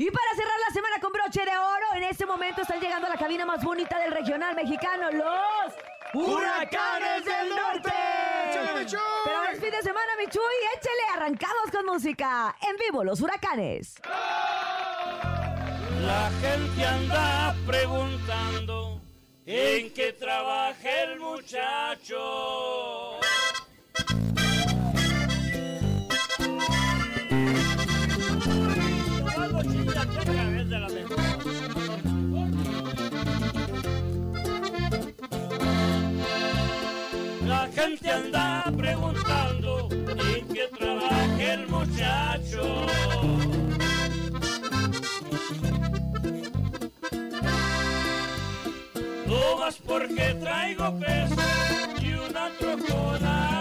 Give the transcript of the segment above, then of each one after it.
Y para cerrar la semana con broche de oro, en este momento están llegando a la cabina más bonita del regional mexicano, los Huracanes del Norte. Pero es fin de semana, mi Chuy, échele, arrancamos con música. En vivo, los Huracanes. La gente anda preguntando en qué trabaja el muchacho. La gente anda preguntando en qué trabaja el muchacho. No más porque traigo peso y una trocona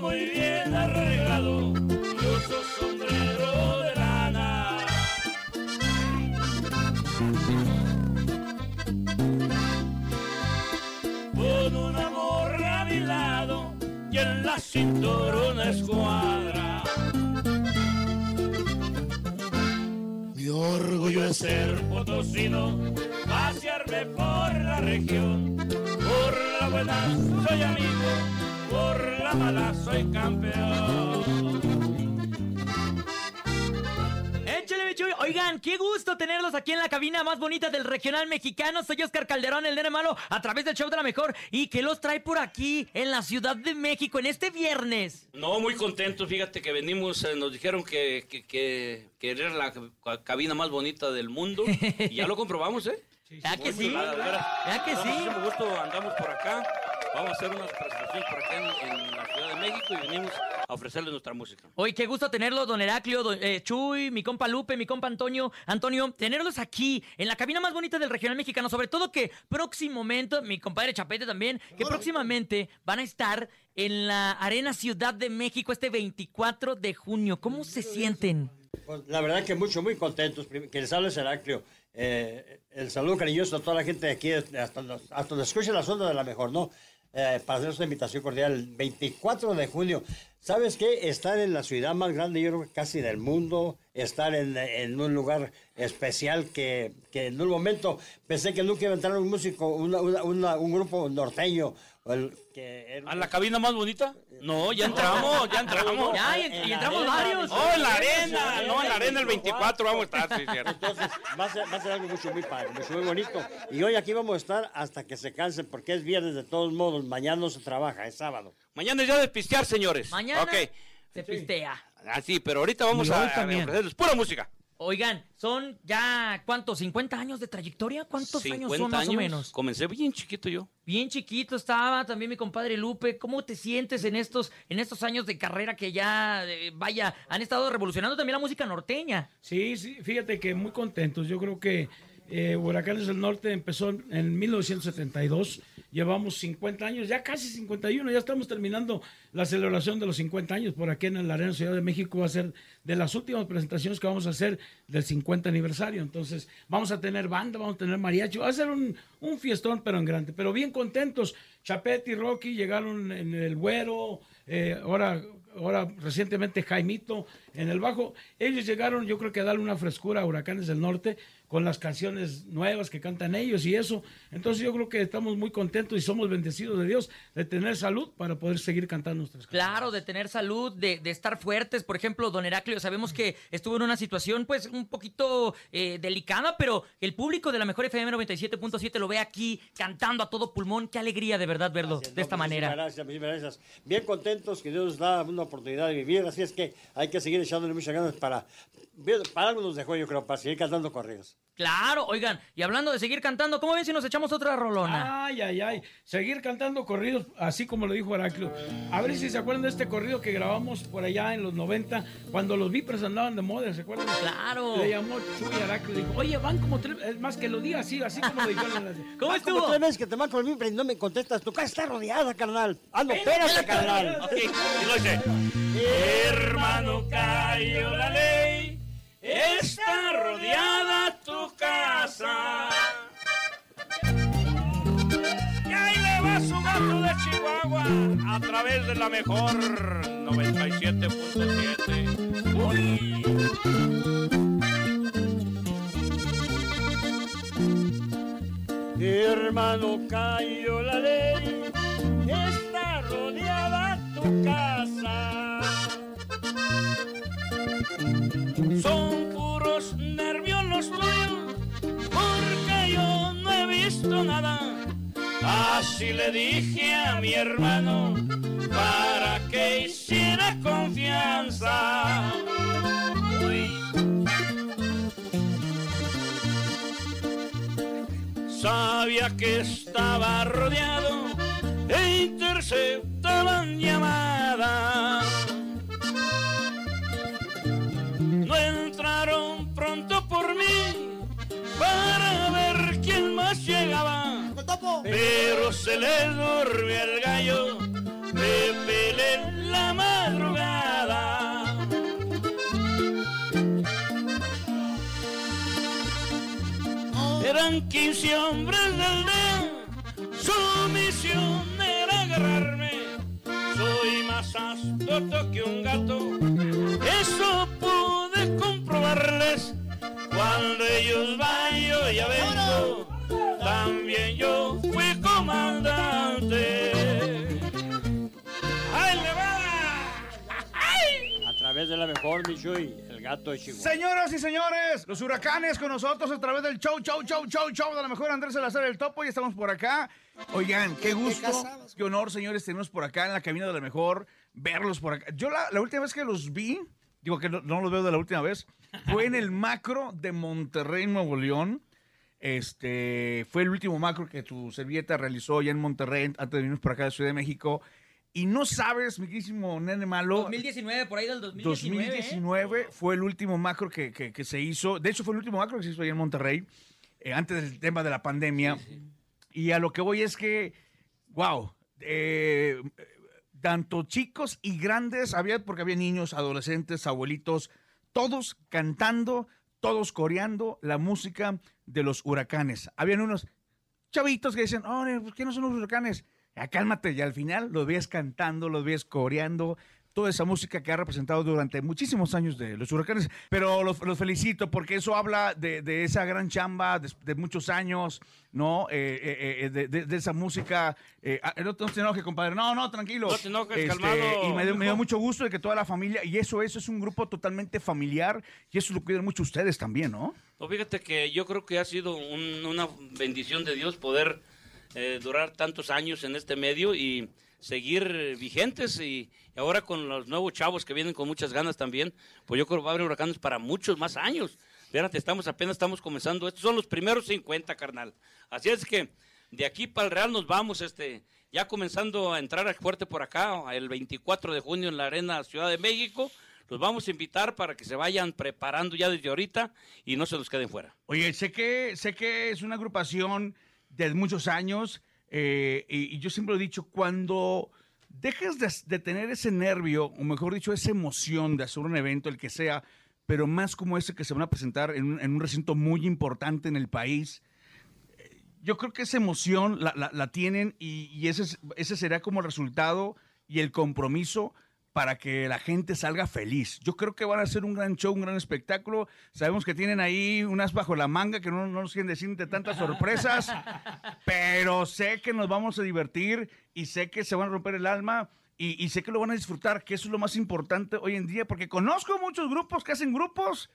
Muy bien arreglado y uso sombrero de lana. Con una morra a mi lado y en la cintura una escuadra. Mi orgullo es ser potosino, pasearme por la región. Por la buena soy amigo, por la mala soy campeón. Échale, bichuy. Oigan, qué gusto tenerlos aquí en la cabina más bonita del regional mexicano. Soy Oscar Calderón, el nene malo, a través del show de la mejor. Y que los trae por aquí, en la Ciudad de México, en este viernes. No, muy contentos, fíjate que venimos, eh, nos dijeron que, que, que, que era la ca- cabina más bonita del mundo y ya lo comprobamos, ¿eh? ¿Ya que Muy sí? chulada, de veras. ¿Ya que Con sí? muchísimo gusto andamos por acá, vamos a hacer unas presentaciones por acá en, en la Ciudad de México y venimos a ofrecerles nuestra música. Hoy qué gusto tenerlos, don Heraclio, don, eh, Chuy, mi compa Lupe, mi compa Antonio, Antonio, tenerlos aquí en la cabina más bonita del regional mexicano. Sobre todo que próximamente, mi compadre Chapete también, que próximamente van a estar en la Arena Ciudad de México este 24 de junio. ¿Cómo se sienten? Pues, la verdad que mucho, muy contentos. Que les hable Heraclio. Eh, el saludo cariñoso a toda la gente de aquí, hasta, los- hasta donde escuche la sonda de la mejor, ¿no? Eh, para hacer esta invitación cordial, el 24 de junio. ¿Sabes qué? Estar en la ciudad más grande, yo creo que casi del mundo, estar en, en un lugar especial que, que en un momento pensé que nunca iba a entrar un músico, una- un grupo norteño. El- que ¿A la cabina más bonita? No, ya entramos, ya entramos. Ya, y, en y la entramos arena, varios. Oh, en la arena, no, en la arena el 24 vamos a estar, sí, cierto. Entonces, va a, ser, va a ser algo mucho, muy padre, mucho, muy bonito. Y hoy aquí vamos a estar hasta que se cansen, porque es viernes de todos modos. Mañana no se trabaja, es sábado. Mañana es ya de pistear, señores. Mañana Ok. se pistea. Ah, sí, pero ahorita vamos a, a ofrecerles pura música. Oigan, son ya, ¿cuántos? ¿50 años de trayectoria? ¿Cuántos años son más o menos? Comencé bien chiquito yo. Bien chiquito estaba también mi compadre Lupe. ¿Cómo te sientes en estos, en estos años de carrera que ya, eh, vaya, han estado revolucionando también la música norteña? Sí, sí, fíjate que muy contentos. Yo creo que eh, Huracanes del Norte empezó en 1972. Llevamos 50 años, ya casi 51. Ya estamos terminando la celebración de los 50 años. Por aquí en la Arena Ciudad de México va a ser de las últimas presentaciones que vamos a hacer del 50 aniversario. Entonces, vamos a tener banda, vamos a tener mariachi. Va a ser un, fiestón, pero en grande. Pero bien contentos. Chapete y Rocky llegaron en el Güero. eh, ahora ahora recientemente Jaimito en el bajo, ellos llegaron yo creo que a darle una frescura a Huracanes del Norte con las canciones nuevas que cantan ellos y eso. Entonces yo creo que estamos muy contentos y somos bendecidos de Dios de tener salud para poder seguir cantando nuestras canciones. Claro, de tener salud, de, de estar fuertes. Por ejemplo, don Heraclio, sabemos que estuvo en una situación pues un poquito eh, delicada, pero el público de la mejor FM 97.7 lo ve aquí cantando a todo pulmón. Qué alegría de verdad verlo de no, esta muchísimas manera. Gracias, muchísimas gracias. Bien contentos que Dios nos da una oportunidad de vivir, así es que hay que seguir echándole muchas ganas para, para algo nos dejó yo creo, para seguir cantando corridos. Claro, oigan, y hablando de seguir cantando, ¿cómo ven si nos echamos otra rolona? Ay, ay, ay. Seguir cantando corridos, así como lo dijo Heraclio. A ver si se acuerdan de este corrido que grabamos por allá en los 90, cuando los Vipers andaban de moda, ¿se acuerdan? Claro. Le llamó Chuy Heraclio y dijo, oye, van como tres, es más que lo diga así, así como lo dijeron. ¿Cómo Ah, estuvo? Como tres veces que te marco el mimbre y no me contestas, tu casa está rodeada, carnal. Ah, no, espérate, carnal. Ok, y lo dice. Hermano, cayó la ley. Está rodeada tu casa. Y ahí le va su gato de Chihuahua a través de la mejor 97.7. Uy. Hermano, cayó la ley, está rodeada tu casa. Son puros nervios los tuyos, porque yo no he visto nada. Así le dije a mi hermano, para que hiciera confianza. Sabía que estaba rodeado Pero se le durmió el gallo, me pelé en la madrugada. Eran 15 hombres de aldea, su misión era agarrarme. Soy más astuto que un gato, eso pude comprobarles. Cuando ellos van, yo ya también yo comandante. ¡Ay, le va! A través de la mejor, mi Chuy, el gato de Chihuahua. Señoras y señores, los huracanes con nosotros a través del show, show, show, show, show de la mejor Andrés Salazar el Topo y estamos por acá. Oigan, qué gusto, qué honor, señores, tenerlos por acá en la cabina de la mejor, verlos por acá. Yo la, la última vez que los vi, digo que no, no los veo de la última vez, fue en el macro de Monterrey, Nuevo León. Este fue el último macro que tu servilleta realizó ya en Monterrey antes de venirnos por acá de Ciudad de México. Y no sabes, mi querísimo nene malo. 2019, por ahí del 2019. ¿eh? 2019 fue el último macro que, que- que se hizo. De hecho, fue el último macro que se hizo allá en Monterrey, eh, antes del tema de la pandemia. Y a lo que voy es que, wow, eh, tanto chicos y grandes, había, porque había niños, adolescentes, abuelitos, todos cantando, todos coreando la música de los huracanes. Habían unos chavitos que decían, oh, ¿por qué no son los huracanes? Ya cálmate, y al final los ves cantando, los ves coreando, toda esa música que ha representado durante muchísimos años de los huracanes. Pero los, los felicito porque eso habla de, de esa gran chamba de, de muchos años, ¿no? Eh, eh, eh, de, esa música. eh, ah, no, no te enojes, compadre. No, no, tranquilo. No te enojes, calmado, Y me, dio- me dio mijo. mucho gusto de que toda la familia, y eso, eso es un grupo totalmente familiar, y eso lo cuidan mucho ustedes también, ¿no? No, fíjate que yo creo que ha sido un- una bendición de Dios poder durar tantos años en este medio y seguir vigentes y, ahora con los nuevos chavos que vienen con muchas ganas también, pues yo creo que va a haber huracanes para muchos más años. Fíjate, estamos apenas estamos comenzando. Estos son los primeros 50, carnal. Así es que de aquí para el Real nos vamos, este, ya comenzando a entrar fuerte por acá, el 24 de junio en la Arena Ciudad de México. Los vamos a invitar para que se vayan preparando ya desde ahorita y no se nos queden fuera. Oye, sé que, sé que es una agrupación de muchos años eh, y, yo siempre he dicho, cuando dejes de, tener ese nervio, o mejor dicho, esa emoción de hacer un evento, el que sea, pero más como ese que se van a presentar en un, recinto muy importante en el país, eh, yo creo que esa emoción la, la- tienen y, ese, es- ese será como el resultado y el compromiso para que la gente salga feliz. Yo creo que van a hacer un gran show, un gran espectáculo. Sabemos que tienen ahí unas bajo la manga que no, no nos quieren decir de tantas sorpresas, pero sé que nos vamos a divertir y sé que se van a romper el alma y, y sé que lo van a disfrutar, que eso es lo más importante hoy en día, porque conozco muchos grupos que hacen grupos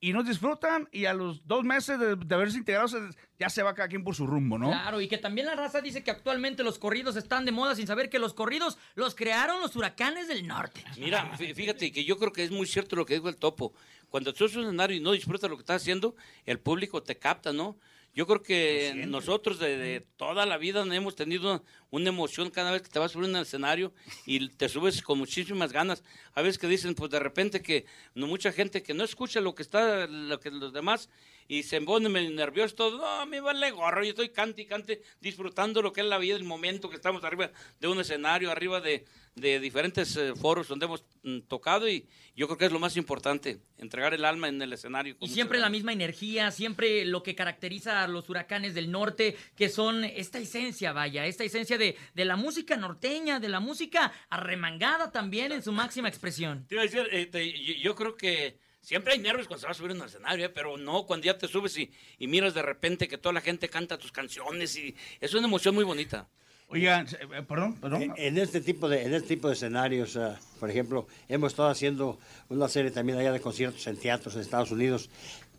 y no disfrutan y a los dos meses de, de haberse integrado se- ya se va cada quien por su rumbo, ¿no? Claro, y que también la raza dice que actualmente los corridos están de moda sin saber que los corridos los crearon los huracanes del norte. Mira, fí- fíjate que yo creo que es muy cierto lo que dijo el topo. Cuando tú eres un escenario y no disfrutas lo que estás haciendo, el público te capta, ¿no? Yo creo que nosotros de, de toda la vida hemos tenido una emoción cada vez que te vas a subir en el escenario y te subes con muchísimas ganas. A veces que dicen, pues de repente que no mucha gente que no escucha lo que está, lo que los demás y se medio nervioso todo. No, a mí vale gorro, yo estoy cante y cante, disfrutando lo que es la vida, el momento que estamos arriba de un escenario, arriba de, de diferentes eh, foros donde hemos mm, tocado y yo creo que es lo más importante, entregar el alma en el escenario. Y siempre la misma energía, siempre lo que caracteriza a los huracanes del norte, que son esta esencia, vaya, esta esencia de, de la música norteña, de la música arremangada también en su máxima expresión. Te iba a decir, este, yo, yo creo que siempre hay nervios cuando se va a subir en un escenario, ¿eh? pero no cuando ya te subes y, y miras de repente que toda la gente canta tus canciones y es una emoción muy bonita. Oigan, eh, perdón, perdón. En, en este tipo de en este tipo de escenarios, ah, por ejemplo, hemos estado haciendo una serie también allá de conciertos en teatros en Estados Unidos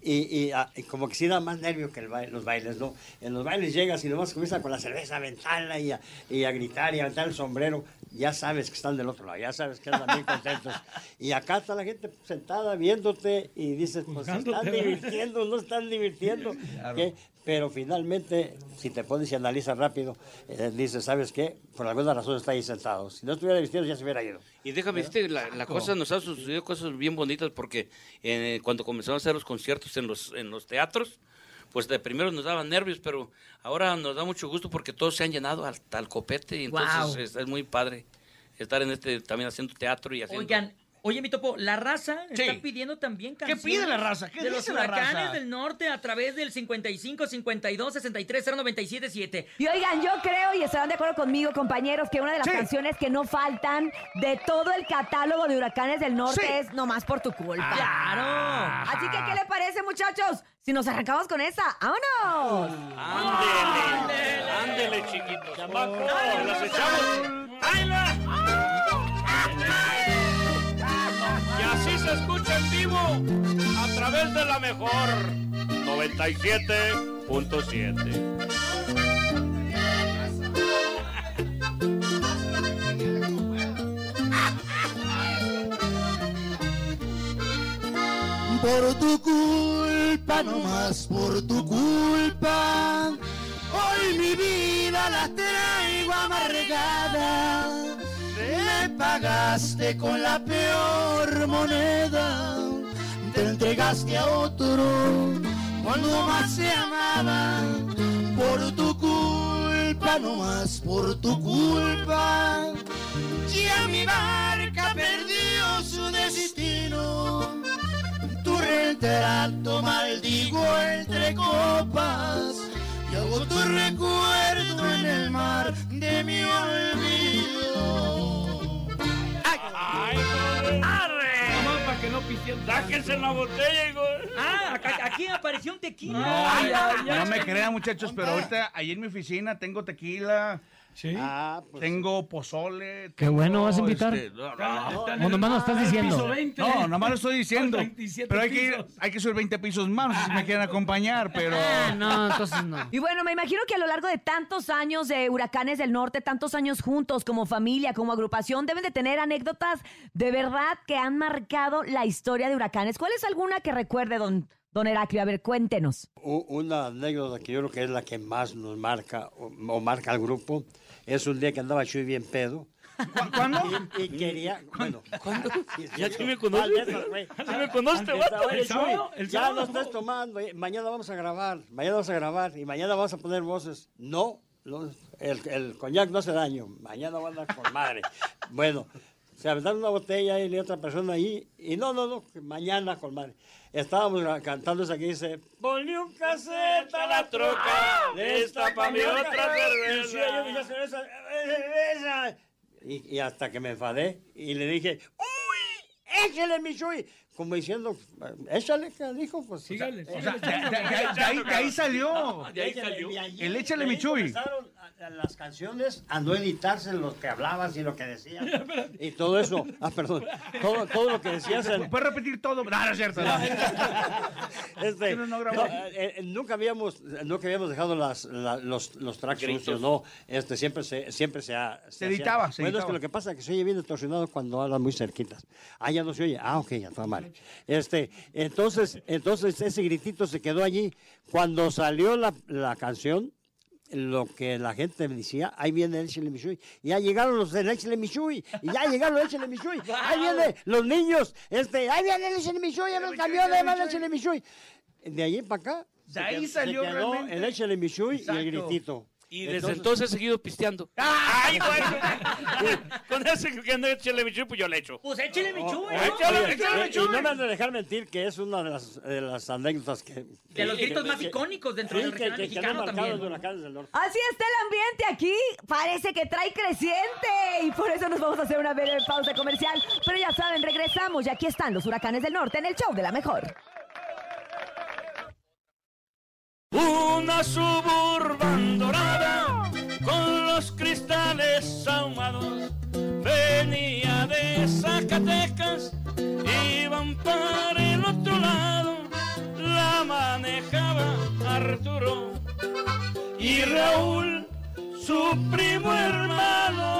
y, y, ah, y como que sí da más nervio que el baile- los bailes, ¿no? En los bailes llegas y nomás comienzas con la cerveza a aventarla y a, y a gritar y a aventar el sombrero, ya sabes que están del otro lado, ya sabes que están bien contentos. Y acá está la gente sentada viéndote y dices, pues se están divirtiendo, no están divirtiendo. ¿qué? Pero finalmente, si te pones y analizas rápido, eh, dices, ¿sabes qué? Por alguna razón está ahí sentado. Si no estuviera divirtiendo, ya se hubiera ido. Y déjame decirte, la, la cosa nos ha sucedido cosas bien bonitas porque eh, cuando comenzamos a hacer los conciertos en los, en los teatros, pues de primero nos daban nervios, pero ahora nos da mucho gusto porque todos se han llenado hasta el copete y entonces es, es muy padre estar en este también haciendo teatro y haciendo... Oigan, oye, mi topo, la raza Sí. está pidiendo también ¿Qué canciones. pide la raza? ¿Qué de los dice la huracanes raza? del norte a través del 55 52 63 097 7. Y oigan, yo creo, y estarán de acuerdo conmigo, compañeros, que una de las Sí. canciones que no faltan de todo el catálogo de Huracanes del Norte Sí. es Nomás por tu culpa. ¡Claro! Así que, ¿qué le parece, muchachos? Si nos arrancamos con esa, ¡vámonos! ¡Ándele! ¡Ándele, chiquitos! ¡Las echamos! ¡Baila! Se escucha en vivo a través de la mejor 97.7. Por tu culpa, no más por tu culpa. Hoy mi vida la traigo amargada. Pagaste con la peor moneda. Te entregaste a otro cuando más se amaba. Por tu culpa, no más por tu culpa. Ya mi barca perdió su destino. Tu retrato maldigo entre copas y hago tu recuerdo en el mar de mi olvido. ¡Arre! Nomás para que no pisien. ¡Sáquense la botella, hijo! Ah, acá- aquí apareció un tequila. Ay, ay, No me crean, muchachos, pero ahorita ahí en mi oficina tengo tequila, Sí. Ah, pues, tengo pozole. Qué bueno, ¿vas a invitar? este, no, no, el- nomás lo estás diciendo. piso 20. No, nomás lo estoy diciendo. Son 27 Pero hay que, ir, hay que subir 20 pisos más, no sé si me quieren acompañar, pero... Ah, no, entonces no. Y bueno, me imagino que a lo largo de tantos años de Huracanes del Norte, tantos años juntos como familia, como agrupación, deben de tener anécdotas de verdad que han marcado la historia de Huracanes. ¿Cuál es alguna que recuerde, don, don Heraclio? A ver, cuéntenos. una anécdota que yo creo que es la que más nos marca o, o marca al grupo es un día que andaba Chuy bien pedo. ¿Cu- ¿Cuándo? Y, y quería. Bueno, ¿cuándo? Ya sí me conoces. Sí me conoces, vato. Oye, El sábado, Chuy, el ya no estés tomando. eh, Mañana vamos a grabar. Mañana vamos a grabar. Y mañana vamos a poner voces. No, no, el, el coñac no hace daño. Mañana van a andar con madre. Bueno, se aventaron una botella y le otra persona ahí. Y no, no, no, mañana con madre. Estábamos cantando esa que dice: Ponle un cassette a la troca. Destapa mi otra cerveza. Y hasta que me enfadé y le dije, ¡Uy! ¡Échale, mi Chuy! Como diciendo, échale, que dijo, pues. Sígale, o sea, de, de- de- de ahí, de ahí salió. De ahí salió. El échale, de ahí mi Chuy. comenzaron a- a las canciones a no editarse lo que hablabas y lo que decías. y todo eso. Ah, perdón. Todo, todo lo que decías. en- ¿Puedes repetir todo? No, no es cierto. no. Este, No, no grabó. no, eh, eh, nunca habíamos nunca habíamos dejado las, la- los, los tracks Gritos. sucios, no este siempre se siempre se, ha- Se editaba, se bueno es que lo que pasa es que se oye bien distorsionado cuando hablan muy cerquitas ah ya no se oye ah ok ya toda madre este entonces entonces ese gritito se quedó allí cuando salió la, la canción lo que la gente me decía, ahí viene el Chile Mishui, y ya llegaron los del Chile Mishui, y ya llegaron Chile Mishui, ahí vienen los niños, este, ahí viene ya me el camión, ahí va de allí para acá. De ahí salió realmente. El échale mi chuy y el gritito. Y desde entonces he seguido pisteando. ¡Ay, bueno! Con ese que no échale mi chuy, pues yo le echo. Pues échale mi chuy, Oye, ¿no? échale, no me han de dejar mentir que es una de las, de las anécdotas que... De los gritos más icónicos dentro sí, del que- regional mexicano también. de Huracanes del Norte. Así está el ambiente aquí. Parece que trae creciente. Y por eso nos vamos a hacer una breve pausa comercial. Pero ya saben, regresamos. Y aquí están los huracanes del norte en el show de la mejor. Una suburban dorada con los cristales ahumados venía de Zacatecas, iban para el otro lado, la manejaba Arturo y Raúl, su primo hermano.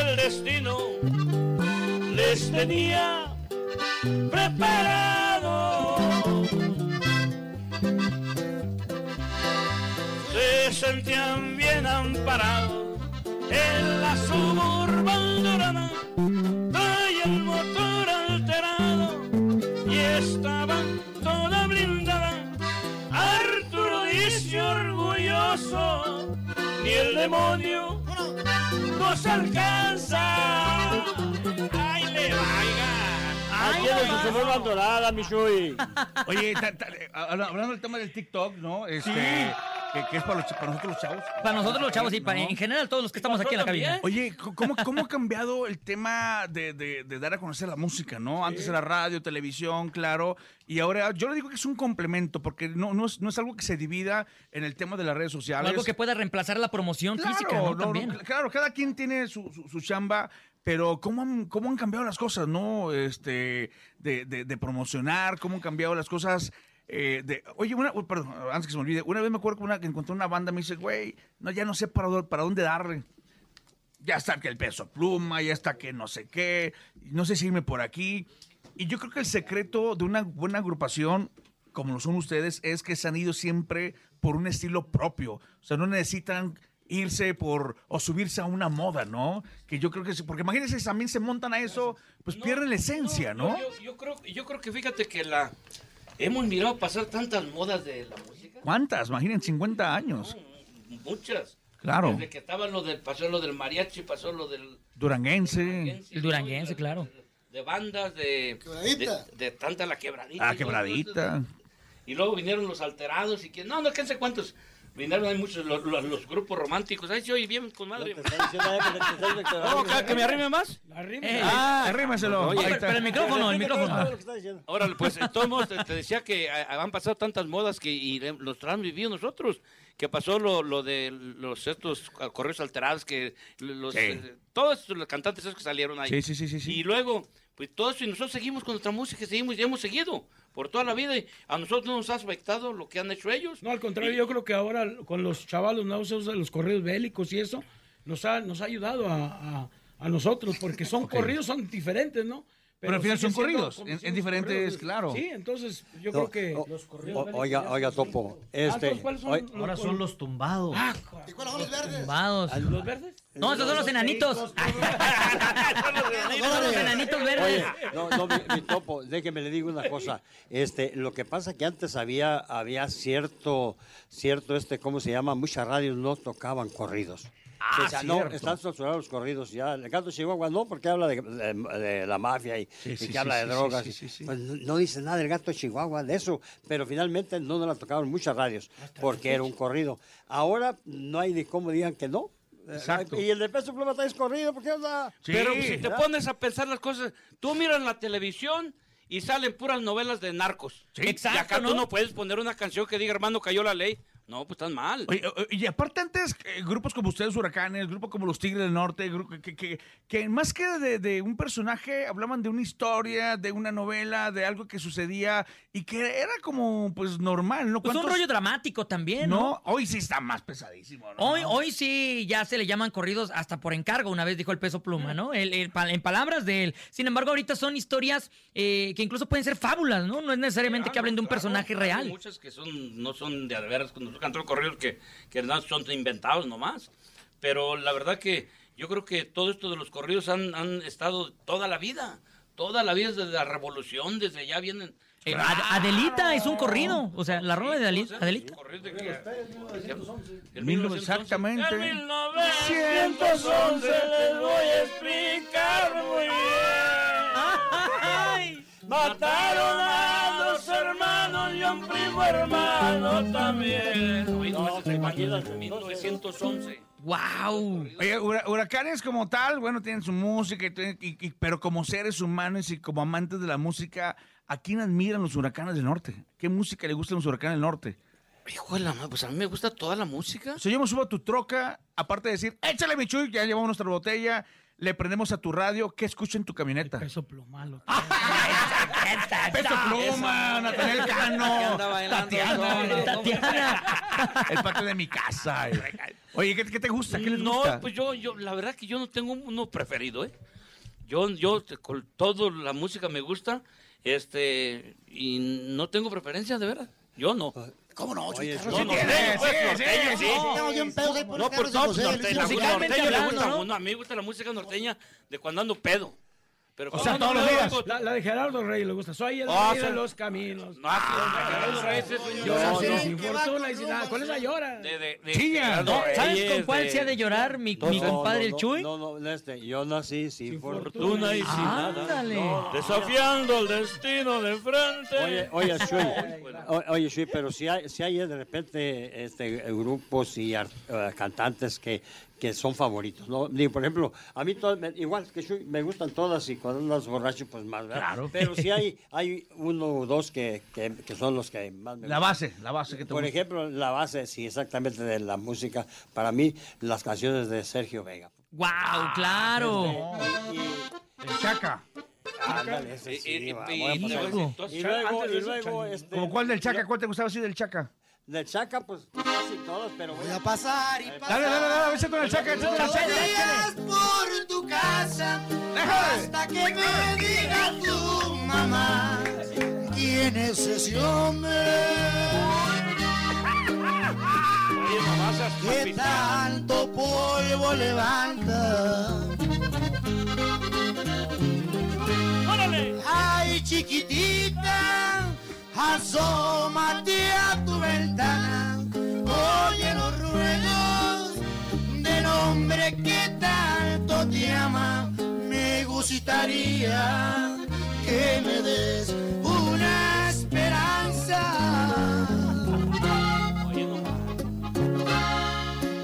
El destino les tenía preparado. se sentían bien amparados en la suburban dorada. Trae el motor alterado y estaba toda blindada. Arturo dice orgulloso, ni el demonio nos alcanza. ¡Ay, en su dorada, mi chuy. Oye, ta- ta- eh, habla- hablando del tema del TikTok, ¿no? Este, que, que es para, los ch- para nosotros los chavos. Para nosotros los chavos y para, en general todos los que estamos aquí en la cabina. Oye, ¿cómo, cómo ha cambiado el tema de, de- de dar a conocer la música, no? Antes era radio, televisión, claro, y ahora yo le digo que es un complemento, porque no, no, es, no es algo que se divida en el tema de las redes O sociales. algo que pueda reemplazar la promoción física, ¿no? no, no, También. cl- claro, cada quien tiene su, su- su chamba, pero ¿cómo han, cómo han cambiado las cosas, no? Este, de, promocionar, cómo han cambiado las cosas. eh, oye, una, uy, perdón, antes que se me olvide, una vez me acuerdo que, una, que encontré una banda, me dice, güey, no, ya no sé para, para dónde darle. Ya está que el peso pluma, ya está que no sé qué, no sé si irme por aquí. Y yo creo que el secreto de una buena agrupación, como lo son ustedes, es que se han ido siempre por un estilo propio. O sea, no necesitan irse por o subirse a una moda, ¿no? Que yo creo que, sí, porque imagínense, si también se montan a eso, pues pierden la esencia, ¿no? Yo, yo creo, yo creo que fíjate que la hemos mirado pasar tantas modas de la música. ¿Cuántas? Imaginen, 50 años. Muchas. Claro. Desde que estaba lo del, pasó lo del mariachi, pasó lo del Duranguense. El duranguense, ¿no? claro. De bandas, de, Quebradita. de, de tanta la quebradita. Ah, quebradita. Y luego vinieron los alterados y que, no, no, quién sé cuántos. Vinieron hay muchos, los, los- los grupos románticos. Ay, oye, bien, con madre. ¿Cómo, que, que me arrime más? Eh, Ah, Arrímaselo. Oye, pero, el micrófono, el micrófono. lo que está diciendo. Órale, pues, de todos modos, te, te decía que ah, han pasado tantas modas que y los han vivido nosotros. Que pasó lo, lo de los estos correos alterados, que los, Sí. eh, todos los cantantes esos que salieron ahí. Sí, sí, sí, sí, sí. Y luego, pues todo eso, y nosotros seguimos con nuestra música, seguimos y hemos seguido por toda la vida. Y a nosotros no nos ha afectado lo que han hecho ellos. No, al contrario, yo creo que ahora con los chavalos nuevos de los corridos bélicos y eso, nos ha, nos ha ayudado a, a- a nosotros, porque son corridos, son diferentes, ¿no? Pero al final son corridos, en- en diferentes, corridos. claro. Sí, entonces yo No, creo que o- los corridos o- oiga, oiga, Topo. Ah, Este, entonces, ¿cuáles son hoy- los- Ahora son los tumbados. Ah, ¿Y cuáles son los verdes? Tumbados. ¿los verdes? No, esos son los enanitos. Son los enanitos verdes. Oye, no, no, mi, mi topo, déjeme le digo una cosa. Este, lo que pasa que antes había, había cierto, cierto, este, ¿cómo se llama? Muchas radios no tocaban corridos. Ah, O sea, no, están censurados los corridos ya. El canto de Chihuahua no, porque habla de, de- de la mafia y, Sí, y sí, que sí, habla sí, de drogas. sí, sí, sí. Pues no, no dice nada del gato de Chihuahua, de eso. Pero finalmente no nos la tocaban muchas radios, porque era un corrido. Ahora no hay ni cómo digan que no. Exacto. Y el de peso pluma está escorrido, porque onda. Sí. Pero si te pones a pensar las cosas, tú miras la televisión y salen puras novelas de narcos. Sí. y Exacto, acá ¿no? tú no puedes poner una canción que diga, hermano, cayó la ley. No, pues están mal. Oye, y aparte antes, eh, grupos como ustedes, Huracanes, grupos como los Tigres del Norte, que, que- que más que de, de un personaje, hablaban de una historia, de una novela, de algo que sucedía y que era como, pues, normal, ¿no? Pues un ¿Cuántos- rollo dramático también, ¿no? No, hoy sí está más pesadísimo, ¿no? Hoy, hoy sí ya se le llaman corridos hasta por encargo, una vez dijo el peso pluma, ¿no? El- el pa- en palabras de él. Sin embargo, ahorita son historias eh, que incluso pueden ser fábulas, ¿no? No es necesariamente que hablen de un personaje Hay real. muchas que son, no son de a de veras, cuando cantan corridos que, que son inventados nomás. Pero la verdad que yo creo que todo esto de los corridos han, han estado toda la vida. Toda la vida desde la revolución, desde allá vienen. Eh, Ad- Adelita es un corrido. O sea, la rola de. Adelita. Corrido de que- El Mil- 1911. exactamente. El 1911 les voy a explicar muy bien. Mataron a dos hermanos un primo hermano también. No, se imaginan, 1911. ¡Wow! Oye, hura- huracanes como tal, bueno, tienen su música, y tienen- y- y- pero como seres humanos y como amantes de la música, ¿a quién admiran los huracanes del norte? ¿Qué música le gustan los huracanes del norte? Hijo de la madre, pues a mí me gusta toda la música. Si yo me subo a tu troca, aparte de decir, échale mi chuy, ya llevamos nuestra botella, le prendemos a tu radio, ¿qué escucha en tu camioneta? Peso plumalo. Peso Pluma, Natanael Cano, Tatiana. Tatiana. el patio de mi casa. Oye, ¿qué, qué te gusta? ¿Qué les no, gusta? pues yo, yo, la verdad que yo no tengo uno preferido, ¿eh? Yo, yo, con todo la música me gusta, este, y no tengo preferencia, de verdad. Yo no. ¿Cómo no? Chuy, claro, no, no, No, a mí me gusta la música norteña de cuando ando pedo. Pero O sea, todos los días. La, la de Gerardo Rey le gusta. Soy el Ah, rey de los caminos. No, así es, Gerardo Reyes es un- Yo no, nací no, sin fortuna y con sin nada. Con esa llora. de- de- de Chilla. Gerardo No, ¿Sabes Reyes, con cuál de- se ha de llorar mi, mi compadre no, el Chuy? No, no, este, yo nací sin, fortuna. Fortuna y sin nada. Ándale. Desafiando el destino de frente. Oye, oye, o- oye, Shui, pero si hay, si hay de repente este, grupos y eh, cantantes que, que son favoritos, ¿no? Digo, por ejemplo, a mí todas, me- igual que Shui, me gustan todas y cuando andas borracho, pues más, ¿verdad? Claro. Pero si hay, hay uno o dos que, que, que son los que más me La base, la base que te Por gusta. ejemplo, la base, sí, exactamente de la música, para mí, las canciones de Sergio Vega. ¡Wow! ¡Claro! Y, El Chaca. ándale, ese sí, y- va, luego, y este, ¿Como cuál del Chaca? ¿Cuál te gustaba así del Chaca? Del Chaca, pues casi todos, pero Voy a pasar y pasar. Dale, dale, dale, échate el Chaca, échate Todos Chaca. días por tu casa hasta que me diga tu mamá quién es ese hombre que tanto polvo levanta. Ay, chiquitita, asómate a tu ventana. Oye los ruegos del hombre que tanto te ama. Me gustaría que me des una esperanza.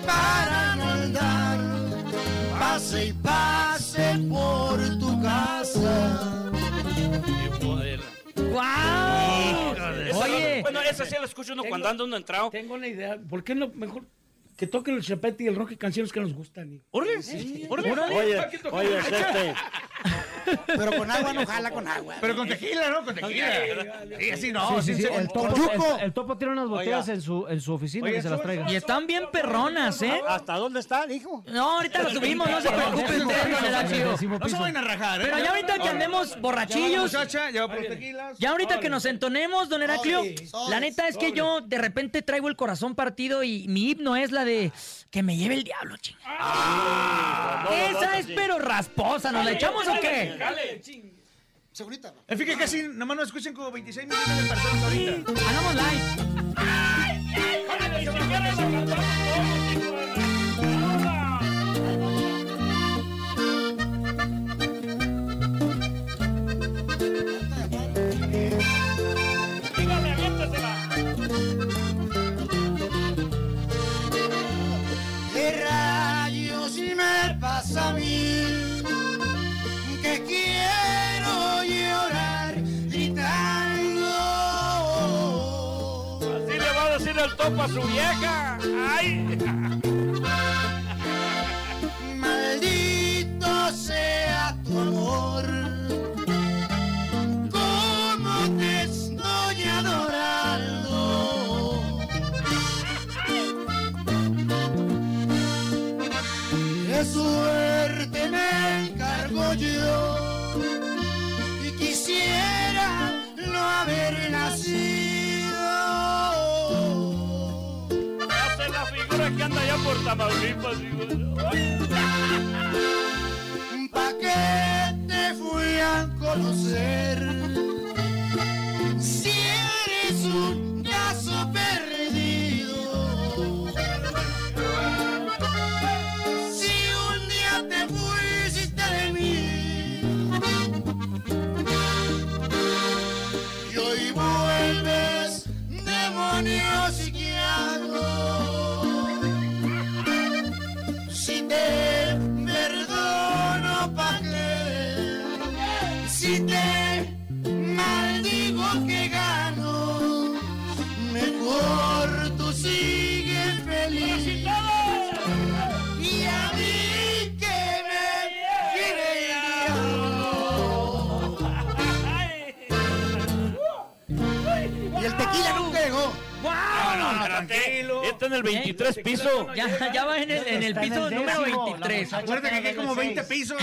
para no andar pase y pase por tu casa. Oye, Bueno, esa sí la escucho uno cuando anda uno entrado. Tengo una idea. ¿Por qué no mejor que toquen el chapete y el rock y canciones que nos gustan? y- ¡Órale! ¡Órale! Oye, oye, este, Pero con agua no jala con agua. Pero con tequila, ¿no? Con tequila. Y así no. Sí, sí, sí, el topo, el, el topo tiene unas botellas Oiga. en su, en su oficina Oiga, que se las traiga. y están bien perronas, ¿eh? ¿hasta dónde está, hijo? No, ahorita lo subimos, no se preocupen No se vayan a rajar, ¿eh? Pero ya ahorita que andemos borrachillos, muchacha, ya va por los tequilas. ya ahorita que nos entonemos, don Heraclio, la neta es que yo de repente traigo el corazón partido y mi himno es la de que me lleve el diablo, chinga. Esa es pero rasposa, ¿nos la echamos o qué? Segurita. En fin, que casi nomás nos escuchan como 26 millones de personas ahorita. Hagamos live. Topo a su vieja. ¡Ay! Maldito sea tu amor. Como te estoy adorando. Qué suerte me encargo yo. Que anda allá por Tamaulipas. digo. ¿Pa' qué te fui a conocer? En el 23 piso. Ya, ya va en el, en el Está en piso el número décimo, 23. la Acuérdate que aquí hay como 20 pisos.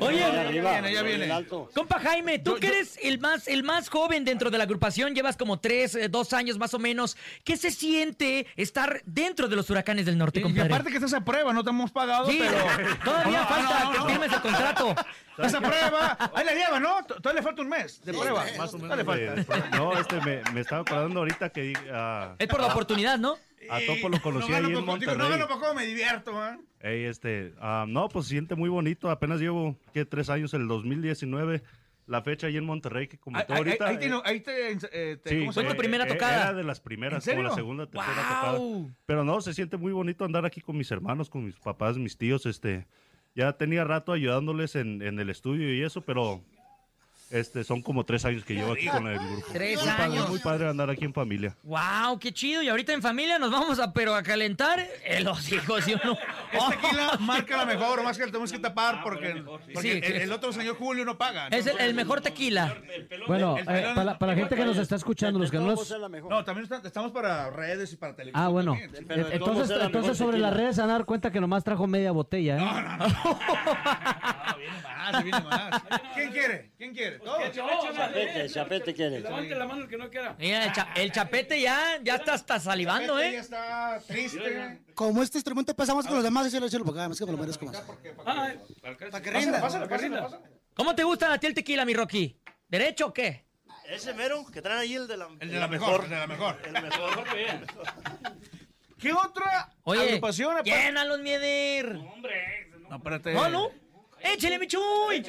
Oye, ya viene, ya. Compa Jaime, tú que eres el más, el más joven dentro de la agrupación, llevas como tres, eh, dos años más o menos. ¿Qué se siente estar dentro de los huracanes del norte, Y compadre? aparte que estás a prueba, no te hemos pagado, Sí, pero... todavía falta no, no, que firmes el contrato. Estás a prueba. Ahí la lleva, ¿no? Todavía le falta un mes de prueba. Más o menos. Todavía le falta. de- no, este, me, me estaba acordando ahorita que ah, Es por la oportunidad, ¿no? a Topo lo conocí no ahí en digo, no Monterrey. gano poco, me divierto, ¿eh? Ey, este, ah, no, pues se siente muy bonito. Apenas llevo, ¿qué? Tres años, el 2019. La fecha ahí en Monterrey que comentó ahí- ahorita. ahí eh, te, ahí te, eh, te- ¿cómo se Fue tu llama? primera eh, tocada. Era de las primeras, ¿En como la serio? segunda, tercera ¡Guau! tocada. Pero no, se siente muy bonito andar aquí con mis hermanos, con mis papás, mis tíos, este. Ya tenía rato ayudándoles en, en el estudio y eso, pero este son como tres años que llevo aquí con el grupo. Tres muy Padre, años. muy padre andar aquí en familia. ¡Wow! ¡Qué chido! Y ahorita en familia nos vamos a, pero a calentar eh, los hijos, ¿sí o no? Este tequila marca la mejor, más que le tenemos que tapar porque, porque Sí, el, otro señor Julio no paga. Es el, el mejor tequila. Bueno, el eh, para, la- para la gente que nos está escuchando, los que no la. No, también está- estamos para redes y para televisión. Ah, bueno. también. Entonces, entonces sobre tequila. las redes se van a dar cuenta que nomás trajo media botella, ¿eh? Ah, viene más, viene más. ¿Quién quiere? ¿Quién quiere? Todos. Chapete, chapete quiere. Levante la mano el que no quiera. Mira, el, cha- el chapete ya, ya está hasta salivando, Este Ya ¿eh? está triste. Como este instrumento pesa más que los demás, échalo, échalo para acá, más que me lo merezco más. Para que rinda. pásale. ¿Cómo te gusta a ti el tequila, mi Rocky? ¿Derecho o qué? Ese mero que traen ahí el de la, El de la mejor, el de la mejor. El mejor. ¿Qué otra Oye, agrupación? llénalos, Mieder. No, espérate. No, no. Échale, mi chuy.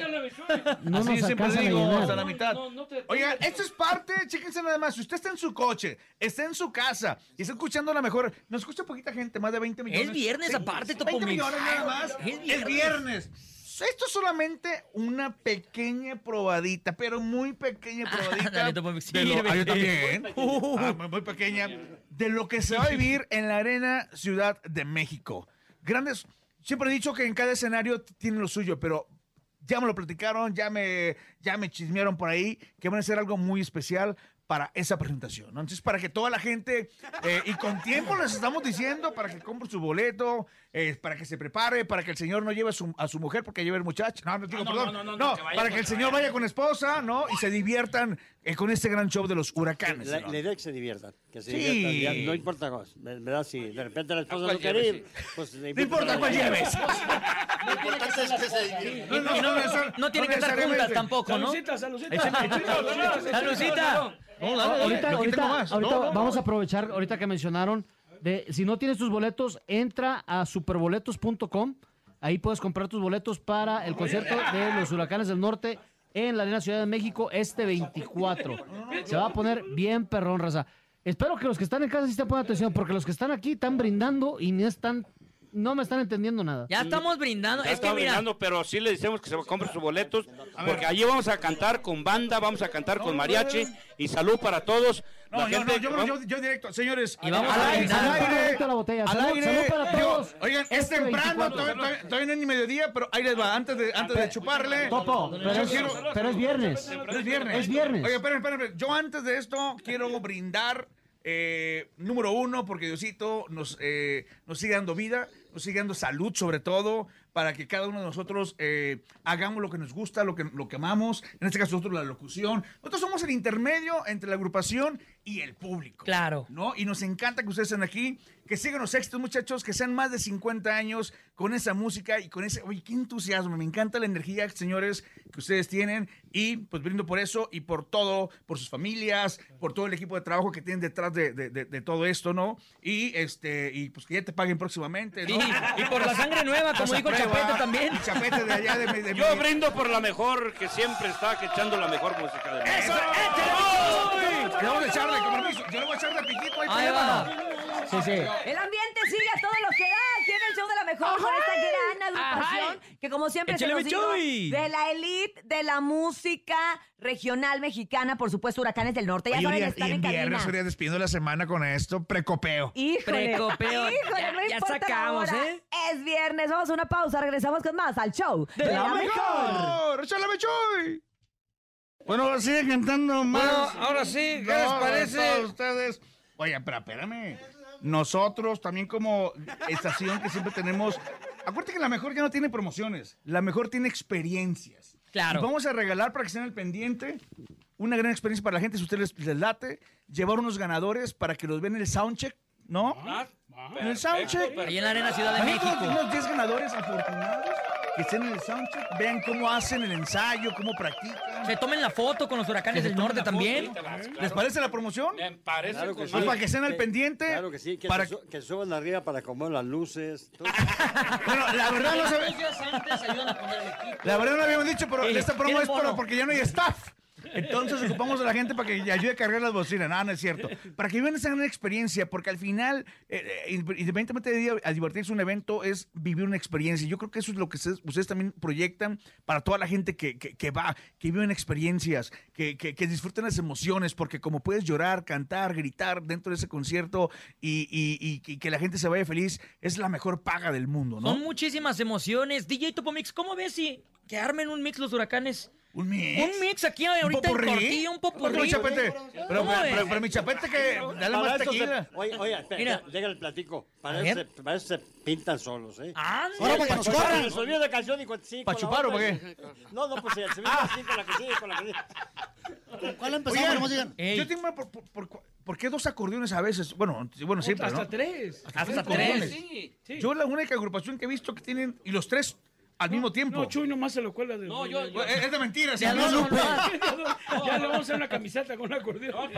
No Así siempre digo, hasta la mitad. No, no te- Oigan, esto es parte, chéquense nada más. Si usted está en su coche, está en su casa y está escuchando la mejor, nos escucha poquita gente, más de 20 millones. Es viernes Sí, aparte, Topo 20 Mix. millones nada más. Es Es viernes. Esto es solamente una pequeña probadita, pero muy pequeña probadita. Dale, Topo Mix, de lo- sirve. ah, yo también. Ah, muy pequeña. De lo que se va a vivir en la Arena Ciudad de México. Grandes. Siempre he dicho que en cada escenario tiene lo suyo, pero ya me lo platicaron, ya me, ya me chismearon por ahí, que van a hacer algo muy especial para esa presentación. ¿no? Entonces, para que toda la gente, eh, y con tiempo les estamos diciendo, para que compre su boleto, eh, para que se prepare, para que el señor no lleve a su, a su mujer porque lleve el muchacho. No, no, digo, no, perdón. no, No, no, no, que para que el señor vaya con esposa, ¿no? Y se diviertan eh, con este gran show de los huracanes. La, ¿no? la idea es que se diviertan. Que se Sí. diviertan. ya no importa cosas. ¿Verdad? Si de repente la esposa no quiere ir, pues le No importa cuál lleves. Lo importante es que se diviertan. No, no, no, no tienen que estar juntas tampoco, ¿no? Salucita, salucita. ¡Salucita! Ahorita, vamos a aprovechar, ahorita que mencionaron, si no tienes tus boletos, entra a superboletos.com. Ahí puedes comprar tus boletos para el concierto de los Huracanes del Norte en la Arena Ciudad de México este 24. Se va a poner bien perrón, raza. Espero que los que están en casa sí estén poniendo atención, porque los que están aquí están brindando y no están no me están entendiendo nada. Ya estamos brindando. Ya es que está mira, brindando, pero sí le decimos que se compre sus boletos, porque allí vamos a cantar con banda, vamos a cantar con mariachi, y salud para todos. No, La yo, gente no, yo, directo. Señores, Y vamos al a aire, al aire, la botella, al salud- aire. salud para todos. Oigan, es Este temprano, 24. todavía, no es ni mediodía, pero ahí les va, antes de, antes de chuparle. Topo, pero es, quiero- pero es viernes. Pero es viernes. Es viernes. Oye, espérenme, espérenme. Yo antes de esto quiero brindar, eh, número uno, porque Diosito nos, eh, nos sigue dando vida, sigue dando salud sobre todo, para que cada uno de nosotros eh, hagamos lo que nos gusta, lo que, lo que amamos. En este caso nosotros la locución. Nosotros somos el intermedio entre la agrupación y el público. Claro. ¿no? Y nos encanta que ustedes estén aquí, que sigan los éxitos, muchachos, que sean más de 50 años con esa música y con ese, oye, qué entusiasmo, me encanta la energía, señores, que ustedes tienen y pues brindo por eso y por todo, por sus familias, por todo el equipo de trabajo que tienen detrás de, de- de- de todo esto, ¿no? Y este, y pues que ya te paguen próximamente, ¿no? Y por la sangre nueva, como dijo prueba, Chapete también. y Chapete de allá de, mi- de mi- Yo brindo por la mejor, que siempre está echando la mejor música del mundo. ¡Eso! ¡Échale! Le vamos a echar de compromiso. Yo le voy a echar de piquito ahí, Ahí va. Sí, sí. El ambiente sigue a todo lo que da aquí en el show de la mejor con esta gran agrupación que como siempre se Échale, nos dijo, Chuy. de la elite de la música regional mexicana, por supuesto Huracanes del Norte, ya Oye, saben, Urias, están y en viernes, cabina. Urias, despidiendo la semana con esto, precopeo. Híjole, Precopeo. híjole, no Ya la sacamos, hora, ¿eh? Es viernes, vamos a una pausa, regresamos con más al show de, la, mejor. ¡Échale, Mechoy! Bueno, sigue cantando más. Bueno, ahora sí, ¿qué les parece? todos ustedes. Oye, pero espérame. Nosotros también como estación que siempre tenemos... Acuérdate que la mejor ya no tiene promociones. La mejor tiene experiencias. Claro. Y vamos a regalar para que estén al pendiente una gran experiencia para la gente, si ustedes les late, llevar unos ganadores para que los vean en el soundcheck, ¿no? Ah, en el soundcheck. perfecto. Ahí en la Arena Ciudad de México. Unos 10 ganadores afortunados que estén en el soundcheck, vean cómo hacen el ensayo, cómo practican. Se tomen la foto con los huracanes del norte también. ¿Les parece la promoción? Me parece Claro que con- sí. Para que estén al pendiente. Claro que sí, que, para- se, su- que suban arriba para acomodar las luces. todo. Bueno, la verdad no sabe- La verdad no habíamos dicho, pero esta promo es porque ya no hay staff. Entonces ocupamos a la gente para que ayude a cargar las bocinas. No, no es cierto. Para que vivan esa gran experiencia, porque al final, eh, eh, independientemente de ir a divertirse un evento, es vivir una experiencia. Yo creo que eso es lo que ustedes, también proyectan para toda la gente que, que- va, que viven experiencias, que, que- disfruten las emociones, porque como puedes llorar, cantar, gritar dentro de ese concierto y, y- y- que la gente se vaya feliz, es la mejor paga del mundo, ¿no? Son muchísimas emociones. DJ Topo Mix, ¿cómo ves si que armen un mix los huracanes? Un mix. Un mix aquí ahorita en Cortillo, un popurrí. mi chapete. Pero, ¿Cómo pero, pero- pero mi chapete que dale más Para eso se- tequila. oye, oye, espera, Mira. espera, déjale platico. Para eso, se, para eso se pintan solos, ¿eh? Ah, Ahora para que nos corran. Se olvida de canción y con sí, ¿Pa' con la chupar o otra pa' y- qué? No, no, pues se viene así con la que sigue, con la que sigue. ¿Cuál empezamos? Ey. Yo tengo una. Por, por- por- ¿Por qué dos acordeones a veces? Bueno, bueno siempre, Hasta ¿no? tres. Hasta tres. Sí. Yo la única agrupación que he visto que tienen. Y los tres al mismo tiempo. No, Chuy nomás se lo cuela de. No, yo- yo- Es es de mentira, De señor. adorno nomás. Ya le vamos a hacer una camiseta con un acordeón.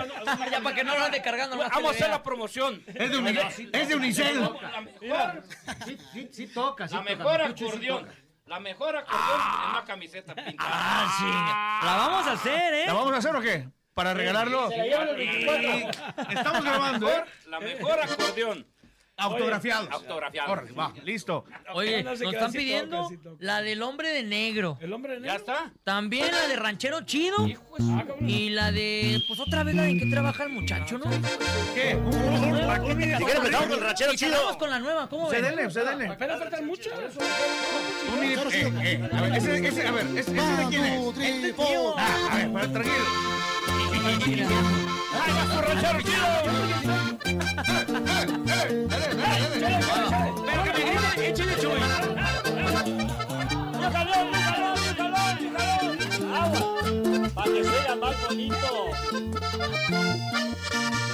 Ya para que no lo ande cargando. nomás Vamos a hacer la promoción. Es de, uni- es de Unicel. La mejor, Sí, sí, sí toca, sí la mejor acordeón. La mejor acordeón en una camiseta pintada. Ah, sí. La vamos a hacer, ¿eh? ¿La vamos a hacer o qué? Para regalarlo. Se la llevan los Y- 24. Estamos grabando, ¿eh? La mejor acordeón. Autografiados. Autografiados. Órale, va, listo. Oye, No nos se están pidiendo la del hombre de negro. El hombre negro. ¿Ya está? También la de ranchero chido. Ah. Y la de. Pues otra vez la de que trabaja el muchacho, ¿no? ¿Qué? Empezamos con el ranchero chido. con la nueva, ¿cómo ven? denle, usted denle. Apenas faltan muchas. Un mini- eh, eh, a ver, ese, ese, a ver, ese, ese de quién es? Three, four. Ah, a ver, para, tranquilo. ¡Ay, su ranchero chido! Pero que me griten, échale chuy. Para que sea más bonito.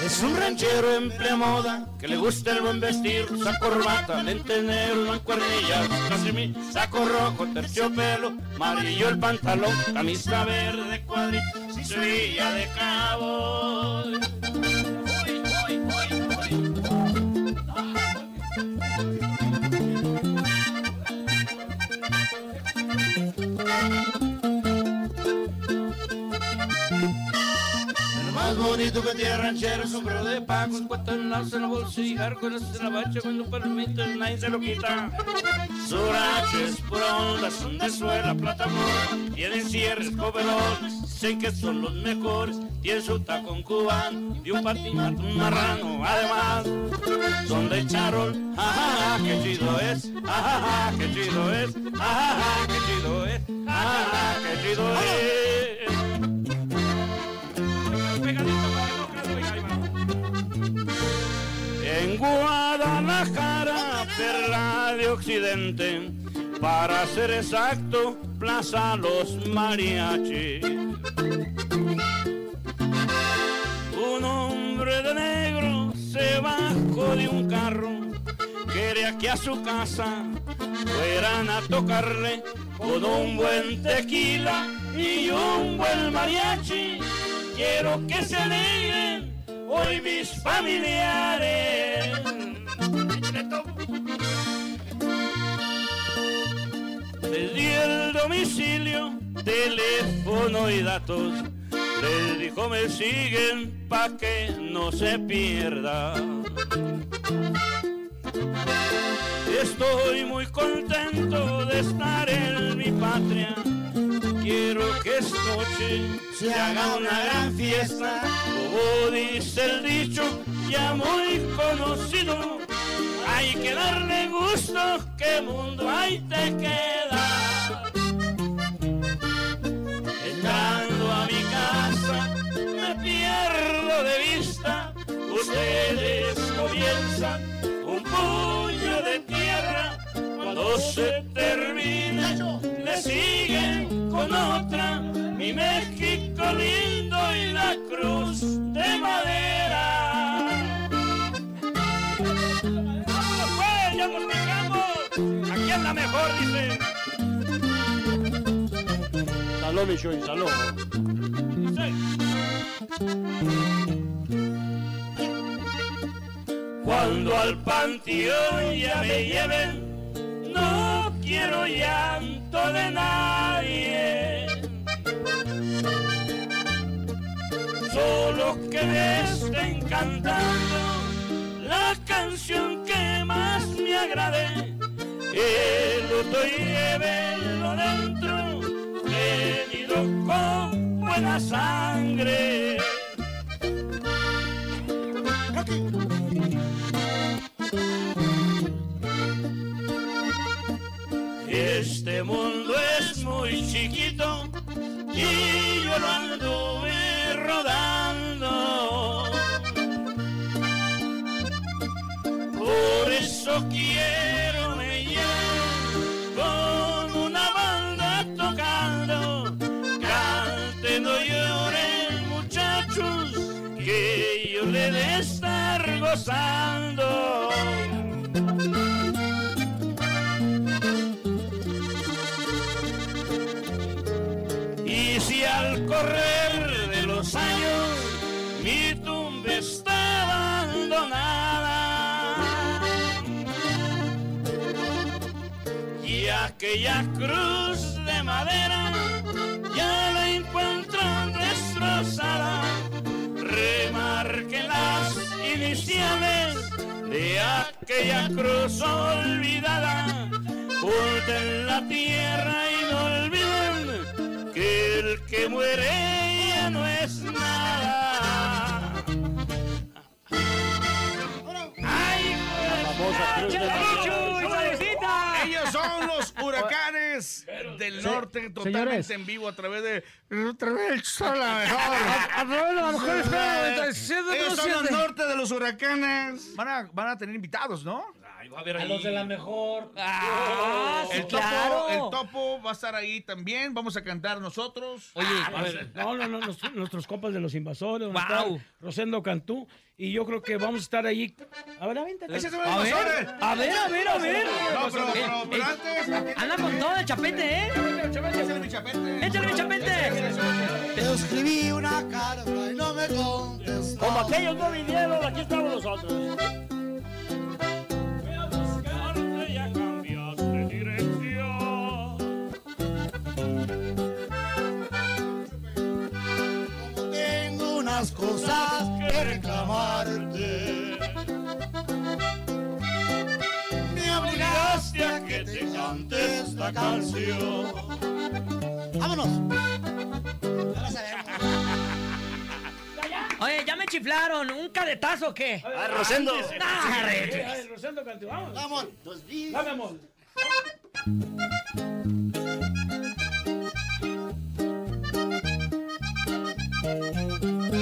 Es un ranchero en moda que le gusta el buen vestir, usa corbata, mancuernillas, casi mi saco rojo, terciopelo, amarillo el pantalón, camisa verde, cuadrito, sevilla de cabo. Uy, uy, uy, bonito que día ranchero, sombrero de pacos, cuesta en la la bolsillar, con en la bacha, cuando permite, nadie se lo quita. Suraches, por ondas, son de suela, plata, amor, tienen cierres, coberón, sé que son los mejores, tienen su tacón cubano, y un patinato, un marrano, además, son de charol, ajaja, qué chido es, ajaja, qué chido es, ajaja, qué chido es, ajaja, qué chido es. Para ser exacto, Plaza Los Mariachis. Un hombre de negro se bajó de un carro, quería que a su casa fueran a tocarle con un buen tequila y un buen mariachi. Quiero que se alegren hoy mis familiares. Les di el domicilio, teléfono y datos. Les dijo me siguen pa' que no se pierda. Estoy muy contento de estar en mi patria. Quiero que esta noche se haga una gran fiesta. Como dice el dicho, ya muy conocido. Hay que darle gusto, que mundo ahí te queda. Entrando a mi casa, me pierdo de vista. Ustedes comienzan un puño de tierra. Cuando se termina, le siguen con otra. Mi México lindo y la cruz de madera. Mejor, dice. Salud, mi Chuy, salud. Cuando al panteón ya me lleven, no quiero llanto de nadie. Solo que me estén cantando la canción que más me agrade. El luto llévenlo dentro, venido con buena sangre. Este mundo es muy chiquito y yo lo anduve rodando. Por eso quiero Y si al correr de los años mi tumba está abandonada y aquella cruz de aquella cruz olvidada, junten la tierra y no olviden que el que muere ya no es nada. ¡Ay, Ellos huracanes del norte, totalmente señores. en vivo a través de. A través de la mejor. A través de la mejor FM 97.7. Ellos son los norte de los huracanes. Van a, van a tener invitados, ¿no? Ay, va a haber A ahí. los de la mejor. Ah, El topo, claro. el topo va a estar ahí también. Vamos a cantar nosotros. Oye, A ver, No, no, no, nos- nuestros compas de los invasores, está Rosendo Cantú, y yo creo que vamos a estar allí. A ver, avéntate. Ese es a ver, invasor. a ver, a ver, a ver. No, pero, Eh, pero, pero eh, antes. Anda con todo el chapete, ¿eh? Échale mi chapete. Échale mi chapete. Te escribí una carta y no me contestó. Como aquellos no vinieron, aquí estamos nosotros. Más cosas que reclamarte. Me obligaste a que te cante esta canción. ¡Vámonos! Ya. Oye, ya me chiflaron. ¿Un cadetazo o qué? Ah, Rosendo. Nah, re- Ay, Rosendo cante, vamos. Vamos, dos días. Dame amor. Una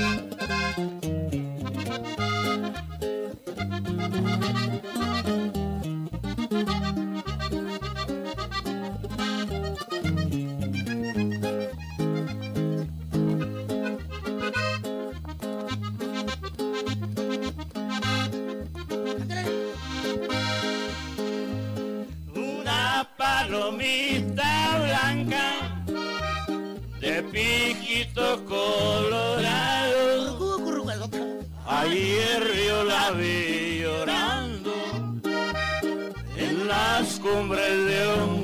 palomita blanca de piquito colorado. Ayer yo la vi llorando en las cumbres de un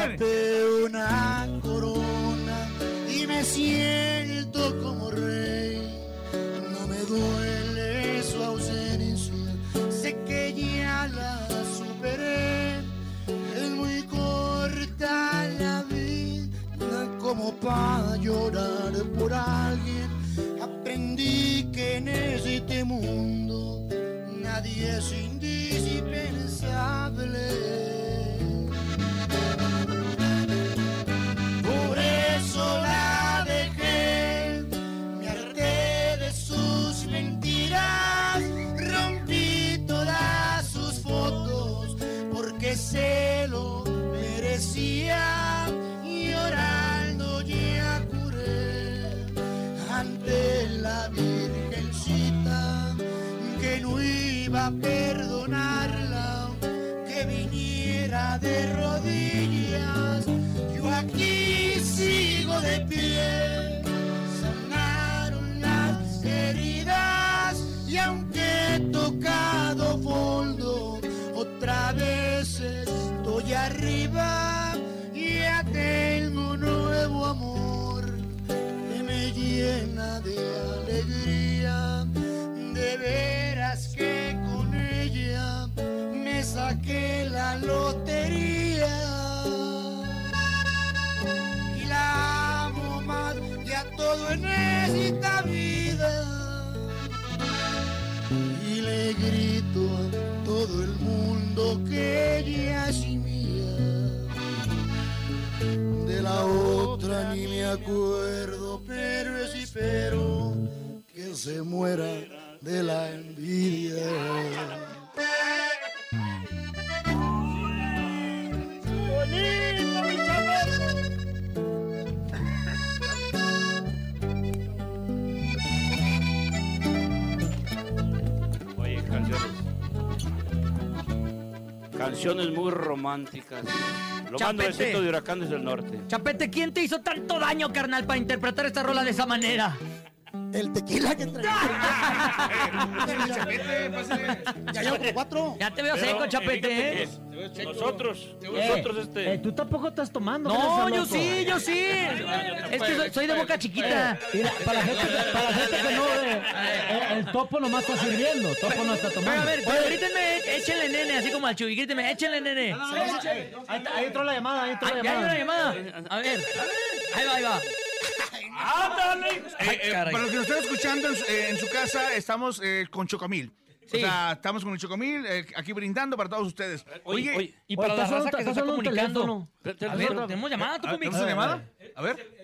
Destapé una corona y me siento como rey. No me duele su ausencia, sé que ya la superé. Es muy corta la vida como para llorar por alguien. Aprendí que en este mundo nadie es saqué la lotería. Y la amo más que a todo en esta vida. Y le grito a todo el mundo que ella es mía. De la otra ni me acuerdo, pero es espero que se muera de la envidia. Canciones muy románticas. Lo mando Chapete. besito de huracanes del norte. Chapete, ¿quién te hizo tanto daño, carnal, para interpretar esta rola de esa manera? El tequila que trae. Ya llevo como cuatro. Ya te veo Pero, seco, eh, Chapete, ¿eh? que Nosotros, nosotros este. Eh, tú tampoco estás tomando. No, ¿qué yo sí, yo sí. Es que soy, soy de boca chiquita. Mira, para la gente, para la gente que no ve, eh, el topo nomás está sirviendo, topo no está Pero tomando. a ver, pero grítenme, échenle nene, así como al Chuy, grítenme, échenle nene. Ahí, está- ahí entró la llamada, ahí entró Ah, la ya hay una llamada. llamada. A ver, ahí va, ahí va. Eh, eh, caray. para los que nos están escuchando en su, eh, en su casa, estamos eh, con Chocomil. Sí. O sea, estamos con el Chocomil eh, aquí brindando para todos ustedes. Oye, oye, Y Oye, para la está raza que se está comunicando. teléfono. A ver, tenemos llamada, tú, ¿Ah, Cumix. ¿Tenemos llamada? A ver.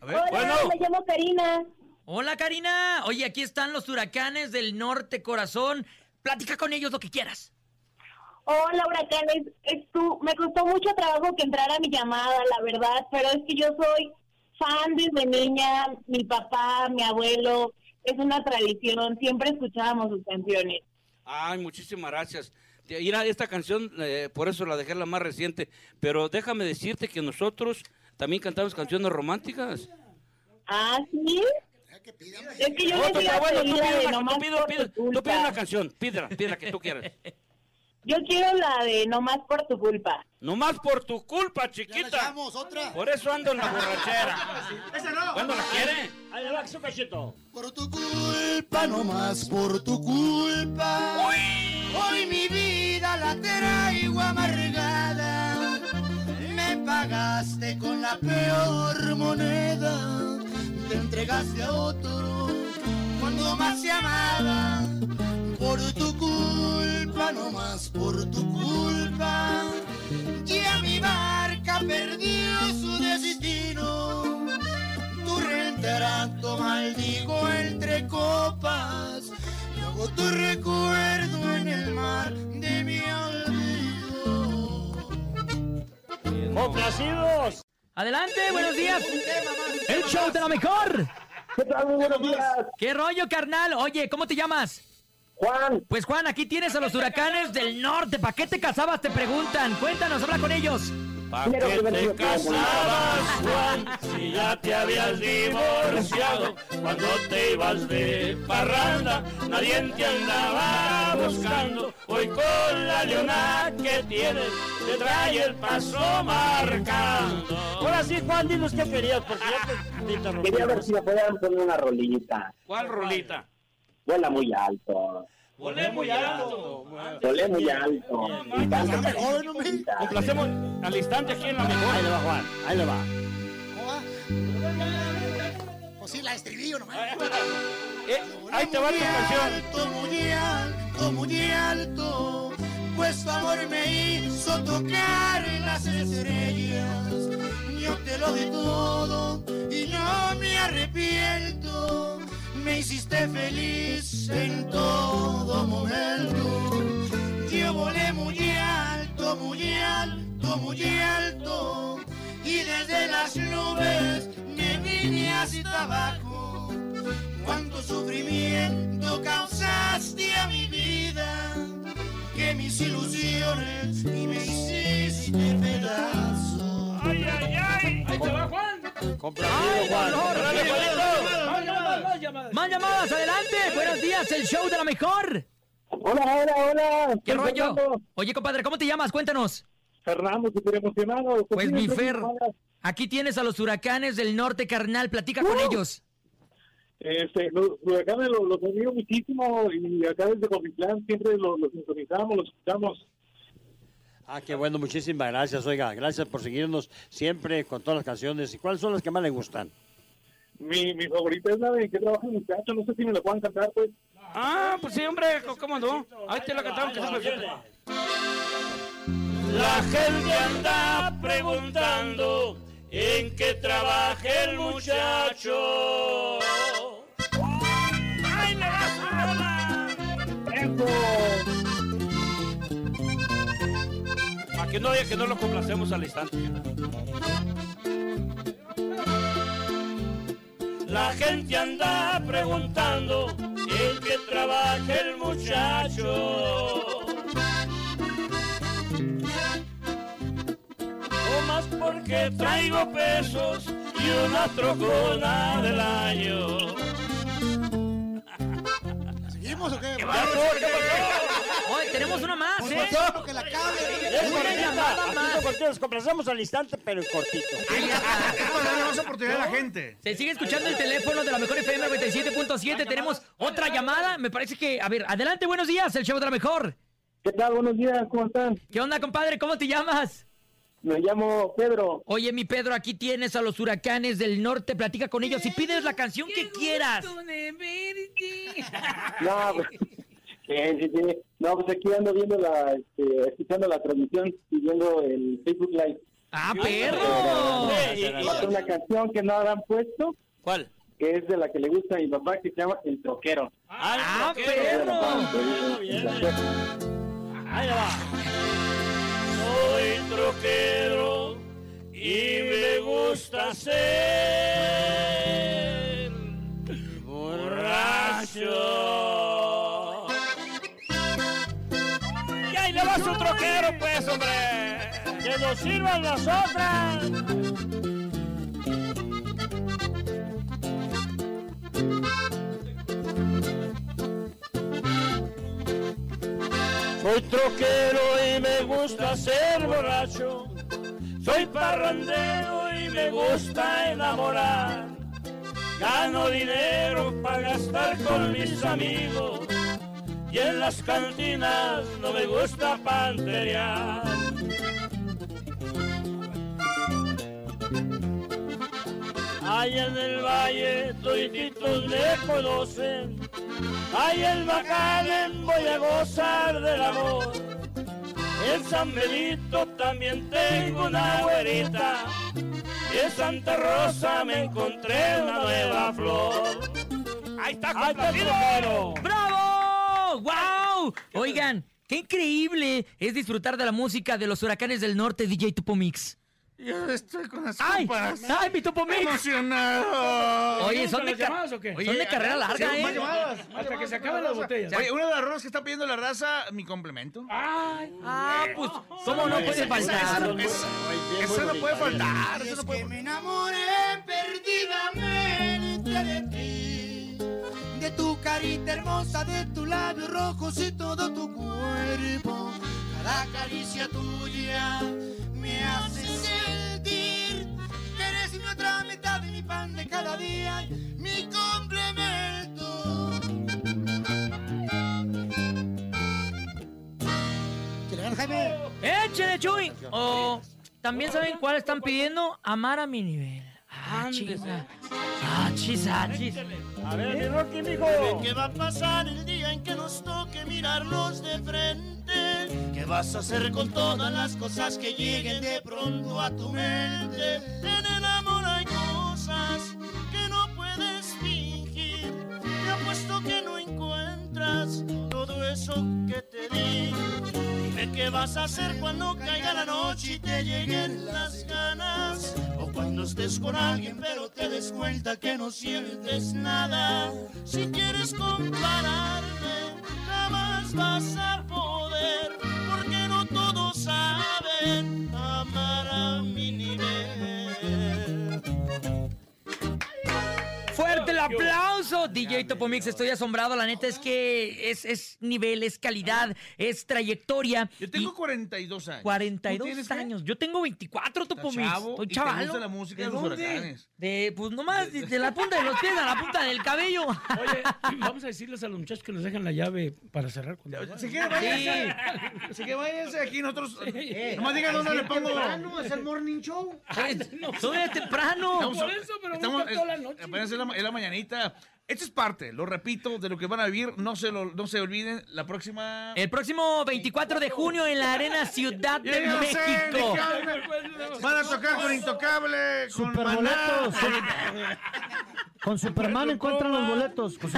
A ver. Bueno. me llamo Karina. Hola, Karina. Oye, aquí están los huracanes del norte, corazón. Platica con ellos lo que quieras. Hola, huracanes. Estu- me costó mucho trabajo que entrara mi llamada, la verdad, pero es que yo soy fan desde niña. Mi papá, mi abuelo es una tradición, siempre escuchábamos sus canciones. Ay, muchísimas gracias. Mira, esta canción, eh, por eso la dejé la más reciente, pero déjame decirte que nosotros también cantamos canciones románticas. Ah, ¿sí? Es que yo pero a bueno, tú pides, la, tú tú canción, pídela, pídela que tú quieras. Yo quiero la de No más por tu culpa. Nomás por tu culpa, chiquita. otra. Por eso ando en la borrachera. Esa no. ¿Cuándo la quiere? Ahí le va, su cachito. Por tu culpa, no más por tu culpa. Hoy mi vida la traigo amargada. Me pagaste con la peor moneda. Te entregaste a otro cuando más se amaba. Por tu culpa, no más por tu culpa. Ya mi barca perdió su destino. Tu retrato maldigo entre copas. Y hago tu recuerdo en el mar de mi olvido. ¡Complacidos! Adelante, buenos días. El show de la mejor. ¿Qué tal? Muy buenos días. ¿Qué rollo, carnal? Oye, ¿cómo te llamas? Juan. Pues Juan, aquí tienes a los huracanes del norte. ¿Para qué te casabas? Te preguntan. Cuéntanos, habla con ellos. ¿Para qué te casabas, Juan? Si ya te habías divorciado. Cuando te ibas de parranda, nadie te andaba buscando. Hoy con la leona que tienes, te trae el paso marcando. Ahora sí, Juan, dinos qué querías, porque ya te, te interrumpí. Quería ver si me podían poner una rolita. ¿Cuál rolita? Vuela muy alto. Volé muy alto. Volé muy alto. Complacemos al instante aquí en la mejor. Ahí le va, Juan. Ahí le va. Pues sí, la estribillo nomás. Eh, ahí te va tu muy canción. alto, muy alto, muy alto, pues tu amor me hizo tocar las estrellas. Yo te lo di todo y no me arrepiento. Me hiciste feliz en todo momento. Yo volé muy alto, muy alto, muy alto. Y desde las nubes me vine hasta abajo. Cuánto sufrimiento causaste a mi vida, que mis ilusiones y me hiciste pedazo. ¡Ay, ay, ay! ¡Ahí te va, Juan! Complacido, Juan. ¡Órale, Juanito! Más llamadas, adelante. Buenos días, el show de la mejor. Hola, hola, hola. ¿Qué rollo? Fernando. Oye, compadre, ¿cómo te llamas? Cuéntanos. Fernando, súper emocionado. Pues mi Fer, aquí tienes a los huracanes del norte, carnal. Platica con Uh. ellos. Este, los huracanes los, los admiro muchísimo y acá desde Comitlán siempre los, los sintonizamos, los escuchamos. Ah, qué bueno, muchísimas gracias, oiga. Gracias por seguirnos siempre con todas las canciones. ¿Y cuáles son las que más le gustan? Mi, mi favorita es la de que trabaja el muchacho, no sé si me la puedan cantar, pues. Ah, pues sí, hombre, ¿cómo no? Ahí te la cantamos que se presente. La gente anda preguntando en qué trabaja el muchacho. ¡Ay, le va su rola! Para que no diga que no lo complacemos al instante. La gente anda preguntando en qué trabaja el muchacho. No más porque traigo pesos y una trocona del año. ¿Seguimos o qué? ¿Qué pasó? ¿Qué pasó? Oye, tenemos una Pues ¿eh? que la acabe. Cortito, nos complacemos al instante, pero cortito. Darle más oportunidad a la gente. Se sigue escuchando el teléfono de la mejor FM 97.7. Tenemos otra llamada. Me parece que. A ver, adelante, buenos días, el show de la mejor. ¿Qué tal? Buenos días, ¿cómo están? ¿Qué onda, compadre? ¿Cómo te llamas? Me llamo Pedro. Oye, mi Pedro, aquí tienes a los huracanes del norte. Platica con ellos y pides la canción que quieras. No, pues, sí, sí, sí. No, pues aquí ando viendo la, este, escuchando la transmisión y viendo el Facebook Live. ¡Ah, perro! falta una canción que no habrán puesto, ¿Cuál? que es de la que le gusta a mi papá, que se llama El Troquero. ¡Ah, ¿qué? perro! Ahí va. Soy troquero y me gusta ser borracho. Ya va su troquero, pues, hombre. ¡Que nos sirvan las otras! Soy troquero y me gusta ser borracho. Soy parrandero y me gusta enamorar. Gano dinero para gastar con mis amigos. Y en las cantinas no me gusta panterear. Allá en el valle todititos me conocen. Ay, el bacán voy a gozar del amor. En San Benito también tengo una güerita. Y en Santa Rosa me encontré una nueva flor. Ahí está, complacido. ¡Bravo! ¡Wow! Oigan, qué increíble es disfrutar de la música de los huracanes del norte, DJ Tupo Mix. Yo estoy con las ¡Ay! compas. ¡Ay, mi Tupo Mix! Emocionado. Oye, son ¿Con de, llamadas o qué? son de carrera larga, sí, ¿eh? más llamadas, más Hasta que se acaben las botellas. Oye, una de las rosas que está pidiendo la raza, mi complemento. Ay, Ah, pues, ¿cómo no puede faltar? Eso no puede faltar. Eso no puede me enamoré perdidamente de ti, tu carita hermosa, de tu labio rojos y todo tu cuerpo. Cada caricia tuya me hace sentir que eres mi otra mitad y mi pan de cada día, mi complemento. ¿Que le Jaime? ¡Échale, Chuy! O también saben cuál están pidiendo, amar a mi nivel. Ah, chis, ah, chis, ah, chis. A ver, mi Rocky, mijo. ¿Qué va a pasar el día en que nos toque mirarnos de frente? ¿Qué vas a hacer con todas las cosas que lleguen de pronto a tu mente? En el amor hay cosas que no puedes fingir. Te apuesto que no encuentras todo eso que te di. Qué vas a hacer cuando caiga la noche y te lleguen las ganas. O cuando estés con alguien pero te des cuenta que no sientes nada. Si quieres compararme, jamás vas a poder. Porque no todos saben aplauso! DJ Topo Mix, estoy asombrado. La neta es que es, es nivel, es calidad, es trayectoria. Yo tengo Y 42 años. ¿Tú 42 tienes qué? años. Yo tengo 24, Topo Estás Mix. chavo Estoy chaval. gusta la música de los dónde? huracanes. De, pues nomás, de, de la punta de los pies a la punta del cabello. Oye, vamos a decirles a los muchachos que nos dejan la llave para cerrar cuando Si quiere, váyanse. Si quiere, váyanse aquí nosotros. Nomás digan dónde le pongo. es el morning show. Todavía temprano. Estamos- por eso, pero toda la noche. es la, la mañanita. Esto es parte, lo repito, de lo que van a vivir. No se, lo, no se olviden, la próxima... El próximo 24 de junio en la Arena Ciudad de sé México. Van a tocar con Intocable, con Superboletos. Con Superman encuentran los boletos. Con,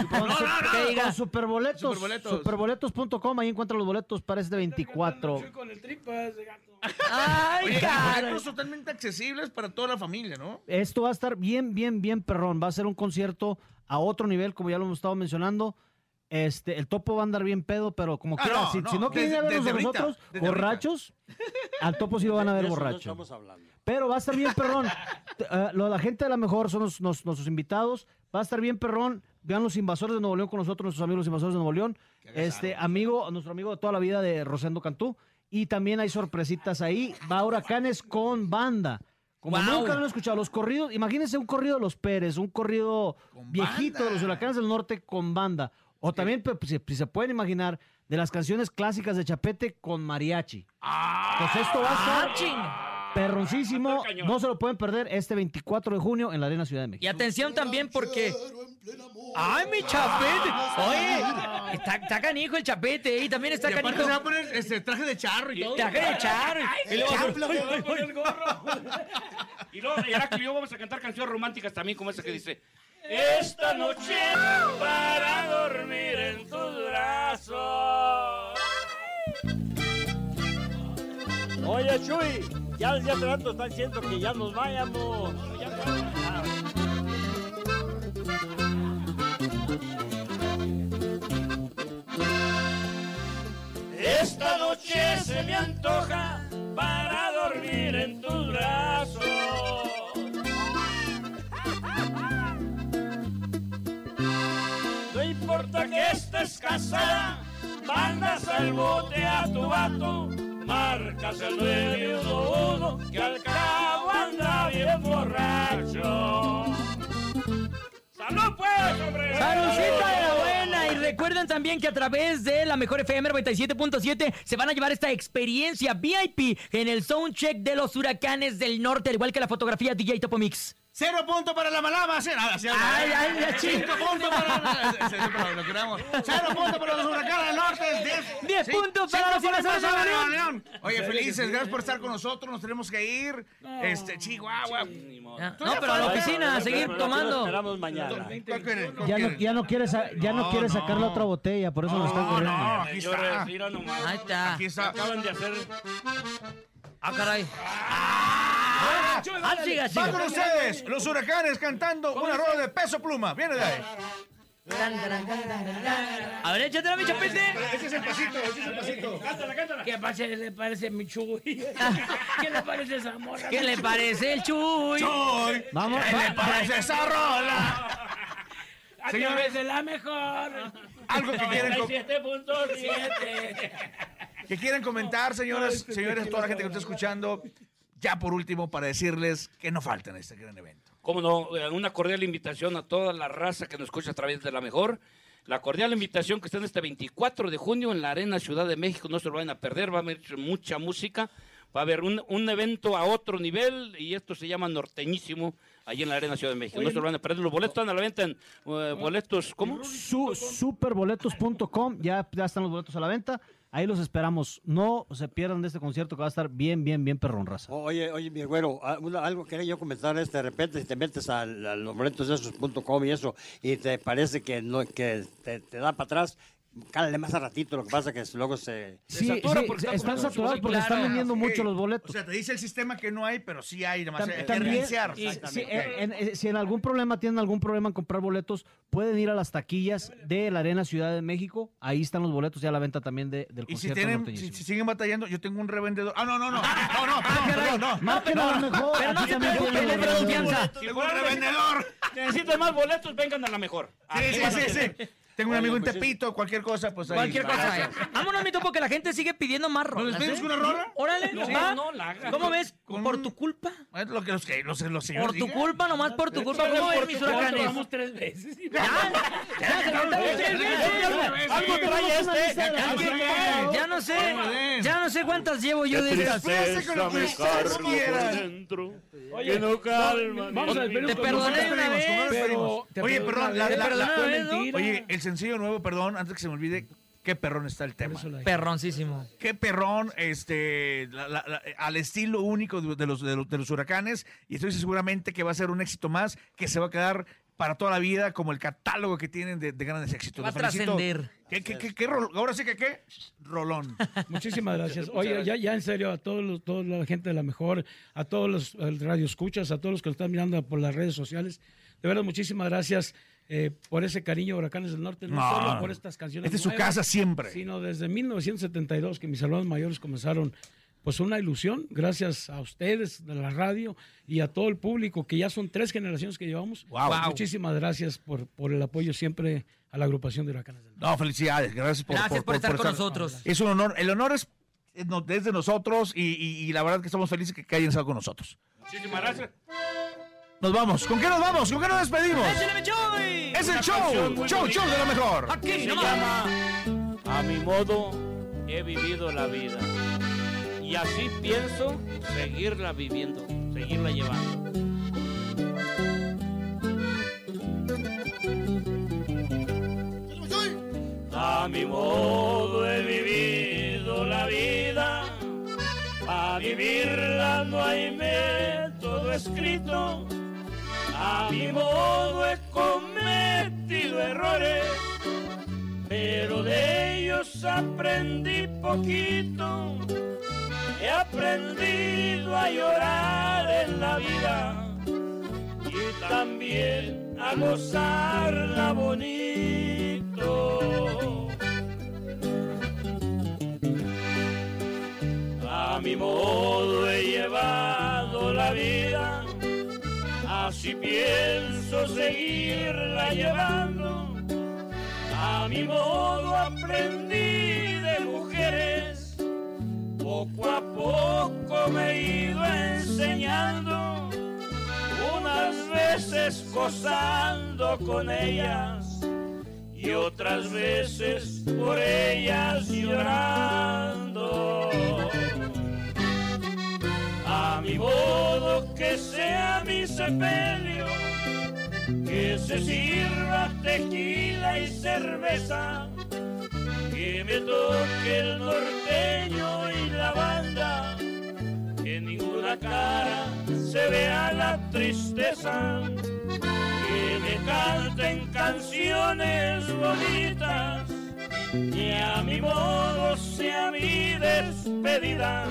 Superboletos. Superboletos. Superboletos.com, ahí encuentran los boletos para este 24. Chuy con el tripas de gato. Ay, Oye, totalmente accesibles para toda la familia, ¿no? Esto va a estar bien, bien, bien perrón. Va a ser un concierto a otro nivel, como ya lo hemos estado mencionando. Este, el topo va a andar bien pedo, pero como Ah, quiera, no, si, no, si no quieren desde- vernos a ahorita, nosotros, borrachos, al topo sí lo van a ver borracho. estamos hablando. Pero va a estar bien perrón. Eh, lo- la gente de la mejor son los- nos- nuestros invitados. Va a estar bien perrón. Vean los invasores de Nuevo León con nosotros, nuestros amigos los invasores de Nuevo León. Este amigo, nuestro amigo de toda la vida de Rosendo Cantú. Y también hay sorpresitas ahí. Va Huracanes con banda. Como nunca lo han escuchado. Los corridos, imagínense un corrido de los Pérez, un corrido viejito banda. de los Huracanes del Norte con banda. O también, pues, si, si se pueden imaginar, de las canciones clásicas de Chapete con mariachi. Pues esto va a estar Ah. Perroncísimo. No se lo pueden perder este 24 de junio en la Arena Ciudad de Y México. atención también porque... ¡Ay, mi chapete! Oye, está, está canijo el chapete. Y también está Y aparte canijo... se va a poner este, traje de charro y todo. Traje de charro. Y luego- Y luego, y yo vamos a cantar canciones románticas también, como esa que dice: Esta noche para dormir en tus brazos. Oye, Chuy, ya desde hace rato están diciendo que ya nos vayamos. Esta noche se me antoja para dormir en tus brazos. No importa que estés casada, mandas al bote a tu vato, marcas el 911 que al cabo anda bien borracho. ¡Salud pues! ¡Saludcita de la buena! Y recuerden también que a través de la mejor FM 97.7 se van a llevar esta experiencia VIP en el soundcheck de los huracanes del norte, al igual que la fotografía DJ Topo Mix. Cero punto para la malama. Cero, ah, cero, Ay, ay. Cinco puntos para, cero, puntos para los huracanes del norte. Diez, Diez sí, puntos para los huracanes para de León. León. Oye, felices, gracias por estar con nosotros. Nos tenemos que ir. Este, Chihuahua. Ya, No, pero a la oficina, a seguir tomando. Esperamos mañana. ¿Cuál quieren? ¿Cuál Ya no, ya no quiere, ya no No, quiere no. sacar la otra botella, por eso lo están No, corriendo. no, aquí está. Aquí está. Acaban de hacer Ah, caray. Ah, Ah, siga, Va siga. con ustedes, los huracanes cantando una rola de peso pluma. Viene de ahí. A ver, échatela, mi chapete. Ese es el pasito, ese es el pasito. ¿Qué pasa? le parece mi Chuy? ¿Qué le parece esa morra? ¿Qué le parece el chuy? Chuy, Vamos, ¿qué le parece esa rola? A Señores. través de la mejor. Algo que quieren, co- 97.7. que quieren comentar, señoras, señores, toda la gente que nos está escuchando. Ya por último, para decirles que no falten a este gran evento. Cómo no, eh, una cordial invitación a toda la raza que nos escucha a través de la mejor. La cordial invitación que está en este 24 de junio en la Arena Ciudad de México. No se lo vayan a perder, va a haber mucha música. Va a haber un, un evento a otro nivel y esto se llama Norteñísimo allí en la Arena Ciudad de México. no se lo van a perder. Los boletos están a la venta en eh, boletos, ¿cómo? Su, superboletos.com, ya, ya están los boletos a la venta. Ahí los esperamos. No se pierdan de este concierto que va a estar bien, bien, bien perrón raza. Oye, oye, mi güero, algo quería yo comentar es de repente si te metes a, a los boletos y eso y te parece que no que te da para atrás, cálale más a ratito, lo que pasa que luego se... Sí, satura sí, porque está están saturados porque están vendiendo mucho los O boletos. sea, te dice el sistema que no hay, pero sí hay, además Tam- hay que también, reiniciar. y- Exactamente. si, en, en- si en algún problema tienen algún problema en comprar boletos, pueden ir a las taquillas de la Arena Ciudad de México. Ahí están los boletos ya a la venta también de- del Y si concierto tienen, si, si siguen batallando, yo tengo un revendedor. Ah, no, no, no. No, no, perdón, perdón, no. Marquen a lo mejor. Pero no se preocupen, es confianza. Tengo un revendedor. Necesitan más boletos, vengan a la mejor. Sí, sí, sí, sí. Tengo un amigo en Tepito, cualquier cosa, pues ahí. Cualquier cosa. eh. Vámonos, mi topo, que la gente sigue pidiendo más rolas. despedimos ¿eh? con una rola? Órale, No, va. no, la. ¿Cómo ves? Con Por un- tu culpa. Es lo que los, que los, los señores Por tu digan. culpa, nomás por tu culpa. ¿Cómo ves, mis huracanes? Vamos tres veces. Ya, ya, se cantaron tres veces. Algo trae este. Ya no sé, ya no sé cuántas llevo yo de estas. Después con lo que ustedes quieran. dentro. Oye, que no calma. Vamos a despedirnos Te con- perdoné ¿Cómo una vez. Oye, perdón, la- vez. la- Te perdoné la- una vez, ¿no? mentira. Oye, el sencillo nuevo, perdón, antes que se me olvide, qué perrón está el tema. Perroncísimo. Qué perrón, este, la- la- la- al estilo único de, de los, de, los, de los huracanes, y estoy seguramente que va a ser un éxito más, que se va a quedar para toda la vida como el catálogo que tienen de, de grandes éxitos. Va a trascender. ¿Qué, qué, qué, ahora sí que qué, rolón. Muchísimas gracias. Oye, ya, ya en serio, a todos los, toda la gente de la mejor, a todos los radioescuchas, a todos los que nos están mirando por las redes sociales, de verdad, muchísimas gracias eh, por ese cariño, Huracanes del Norte, no, No, solo por estas canciones. Esta es su casa siempre. Sino desde 1972 que mis hermanos mayores comenzaron pues una ilusión, gracias a ustedes de la radio y a todo el público, que ya son tres generaciones que llevamos. Wow. Wow. Muchísimas gracias por, por el apoyo siempre a la agrupación de Huracanes del Norte. No, felicidades, gracias por, Gracias por estar con nosotros. Es un honor, el honor es, es no- es de nosotros y, y- y la verdad que estamos felices que, que hayan estado con nosotros. Muchísimas gracias. Nos vamos, ¿con qué nos vamos? ¿Con qué nos despedimos? Es el show, show, show de lo mejor. Aquí Se llama A mi modo he vivido la vida. Y así pienso seguirla viviendo, seguirla llevando. A mi modo he vivido la vida, a vivirla no hay método escrito. A mi modo he cometido errores, pero de ellos aprendí poquito. He aprendido a llorar en la vida y también a gozarla bonito. mi modo he llevado así pienso seguirla llevando. A mi modo aprendí de mujeres, poco a poco me he ido enseñando, unas veces gozando con ellas y otras veces por ellas llorando. Mi modo que sea mi sepelio, que se sirva tequila y cerveza, que me toque el norteño y la banda, que ninguna cara se vea la tristeza que me canten canciones bonitas y a mi modo sea mi despedida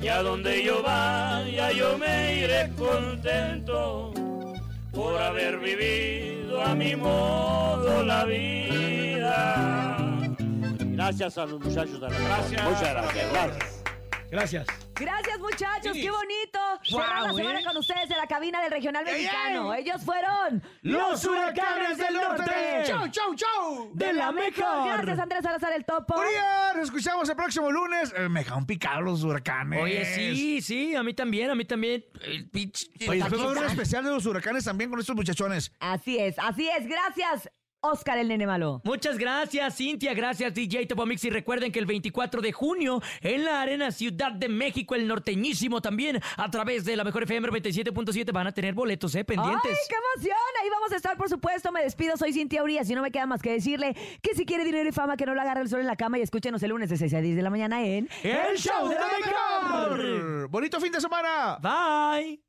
y a donde yo vaya yo me iré contento por haber vivido a mi modo la vida. Gracias a los muchachos de la Gracias. Muchas gracias. gracias. Gracias. Gracias, muchachos. Sí. Qué bonito. Guau, Cerrar la ¿eh? semana con ustedes en la cabina del Regional ¡Ey, Mexicano. ey! Ellos fueron ¡Los Huracanes del Norte! ¡Chau, chau, chau! de la mejor. Gracias, Andrés Salazar, el topo. Nos escuchamos el próximo lunes. Eh, me dejaron picar los huracanes. Oye, sí, sí, a mí también, a mí también. El pinche- Oye, después va a haber un especial de los huracanes también con estos muchachones. Así es, así es. Gracias, Oscar el Nene Malo. Muchas gracias, Cintia. Gracias, DJ Topomix. Y recuerden que el 24 de junio en la Arena Ciudad de México, el norteñísimo también, a través de la Mejor FM 97.7, van a tener boletos, ¿eh? Pendientes. ¡Ay, qué emoción! Ahí vamos a estar, por supuesto. Me despido, soy Cintia Urias y no me queda más que decirle que si quiere dinero y fama, que no lo agarre el sol en la cama y escúchenos el lunes de 6 a 10 de la mañana en ¡El show de la mejor! ¡Bonito fin de semana! Bye.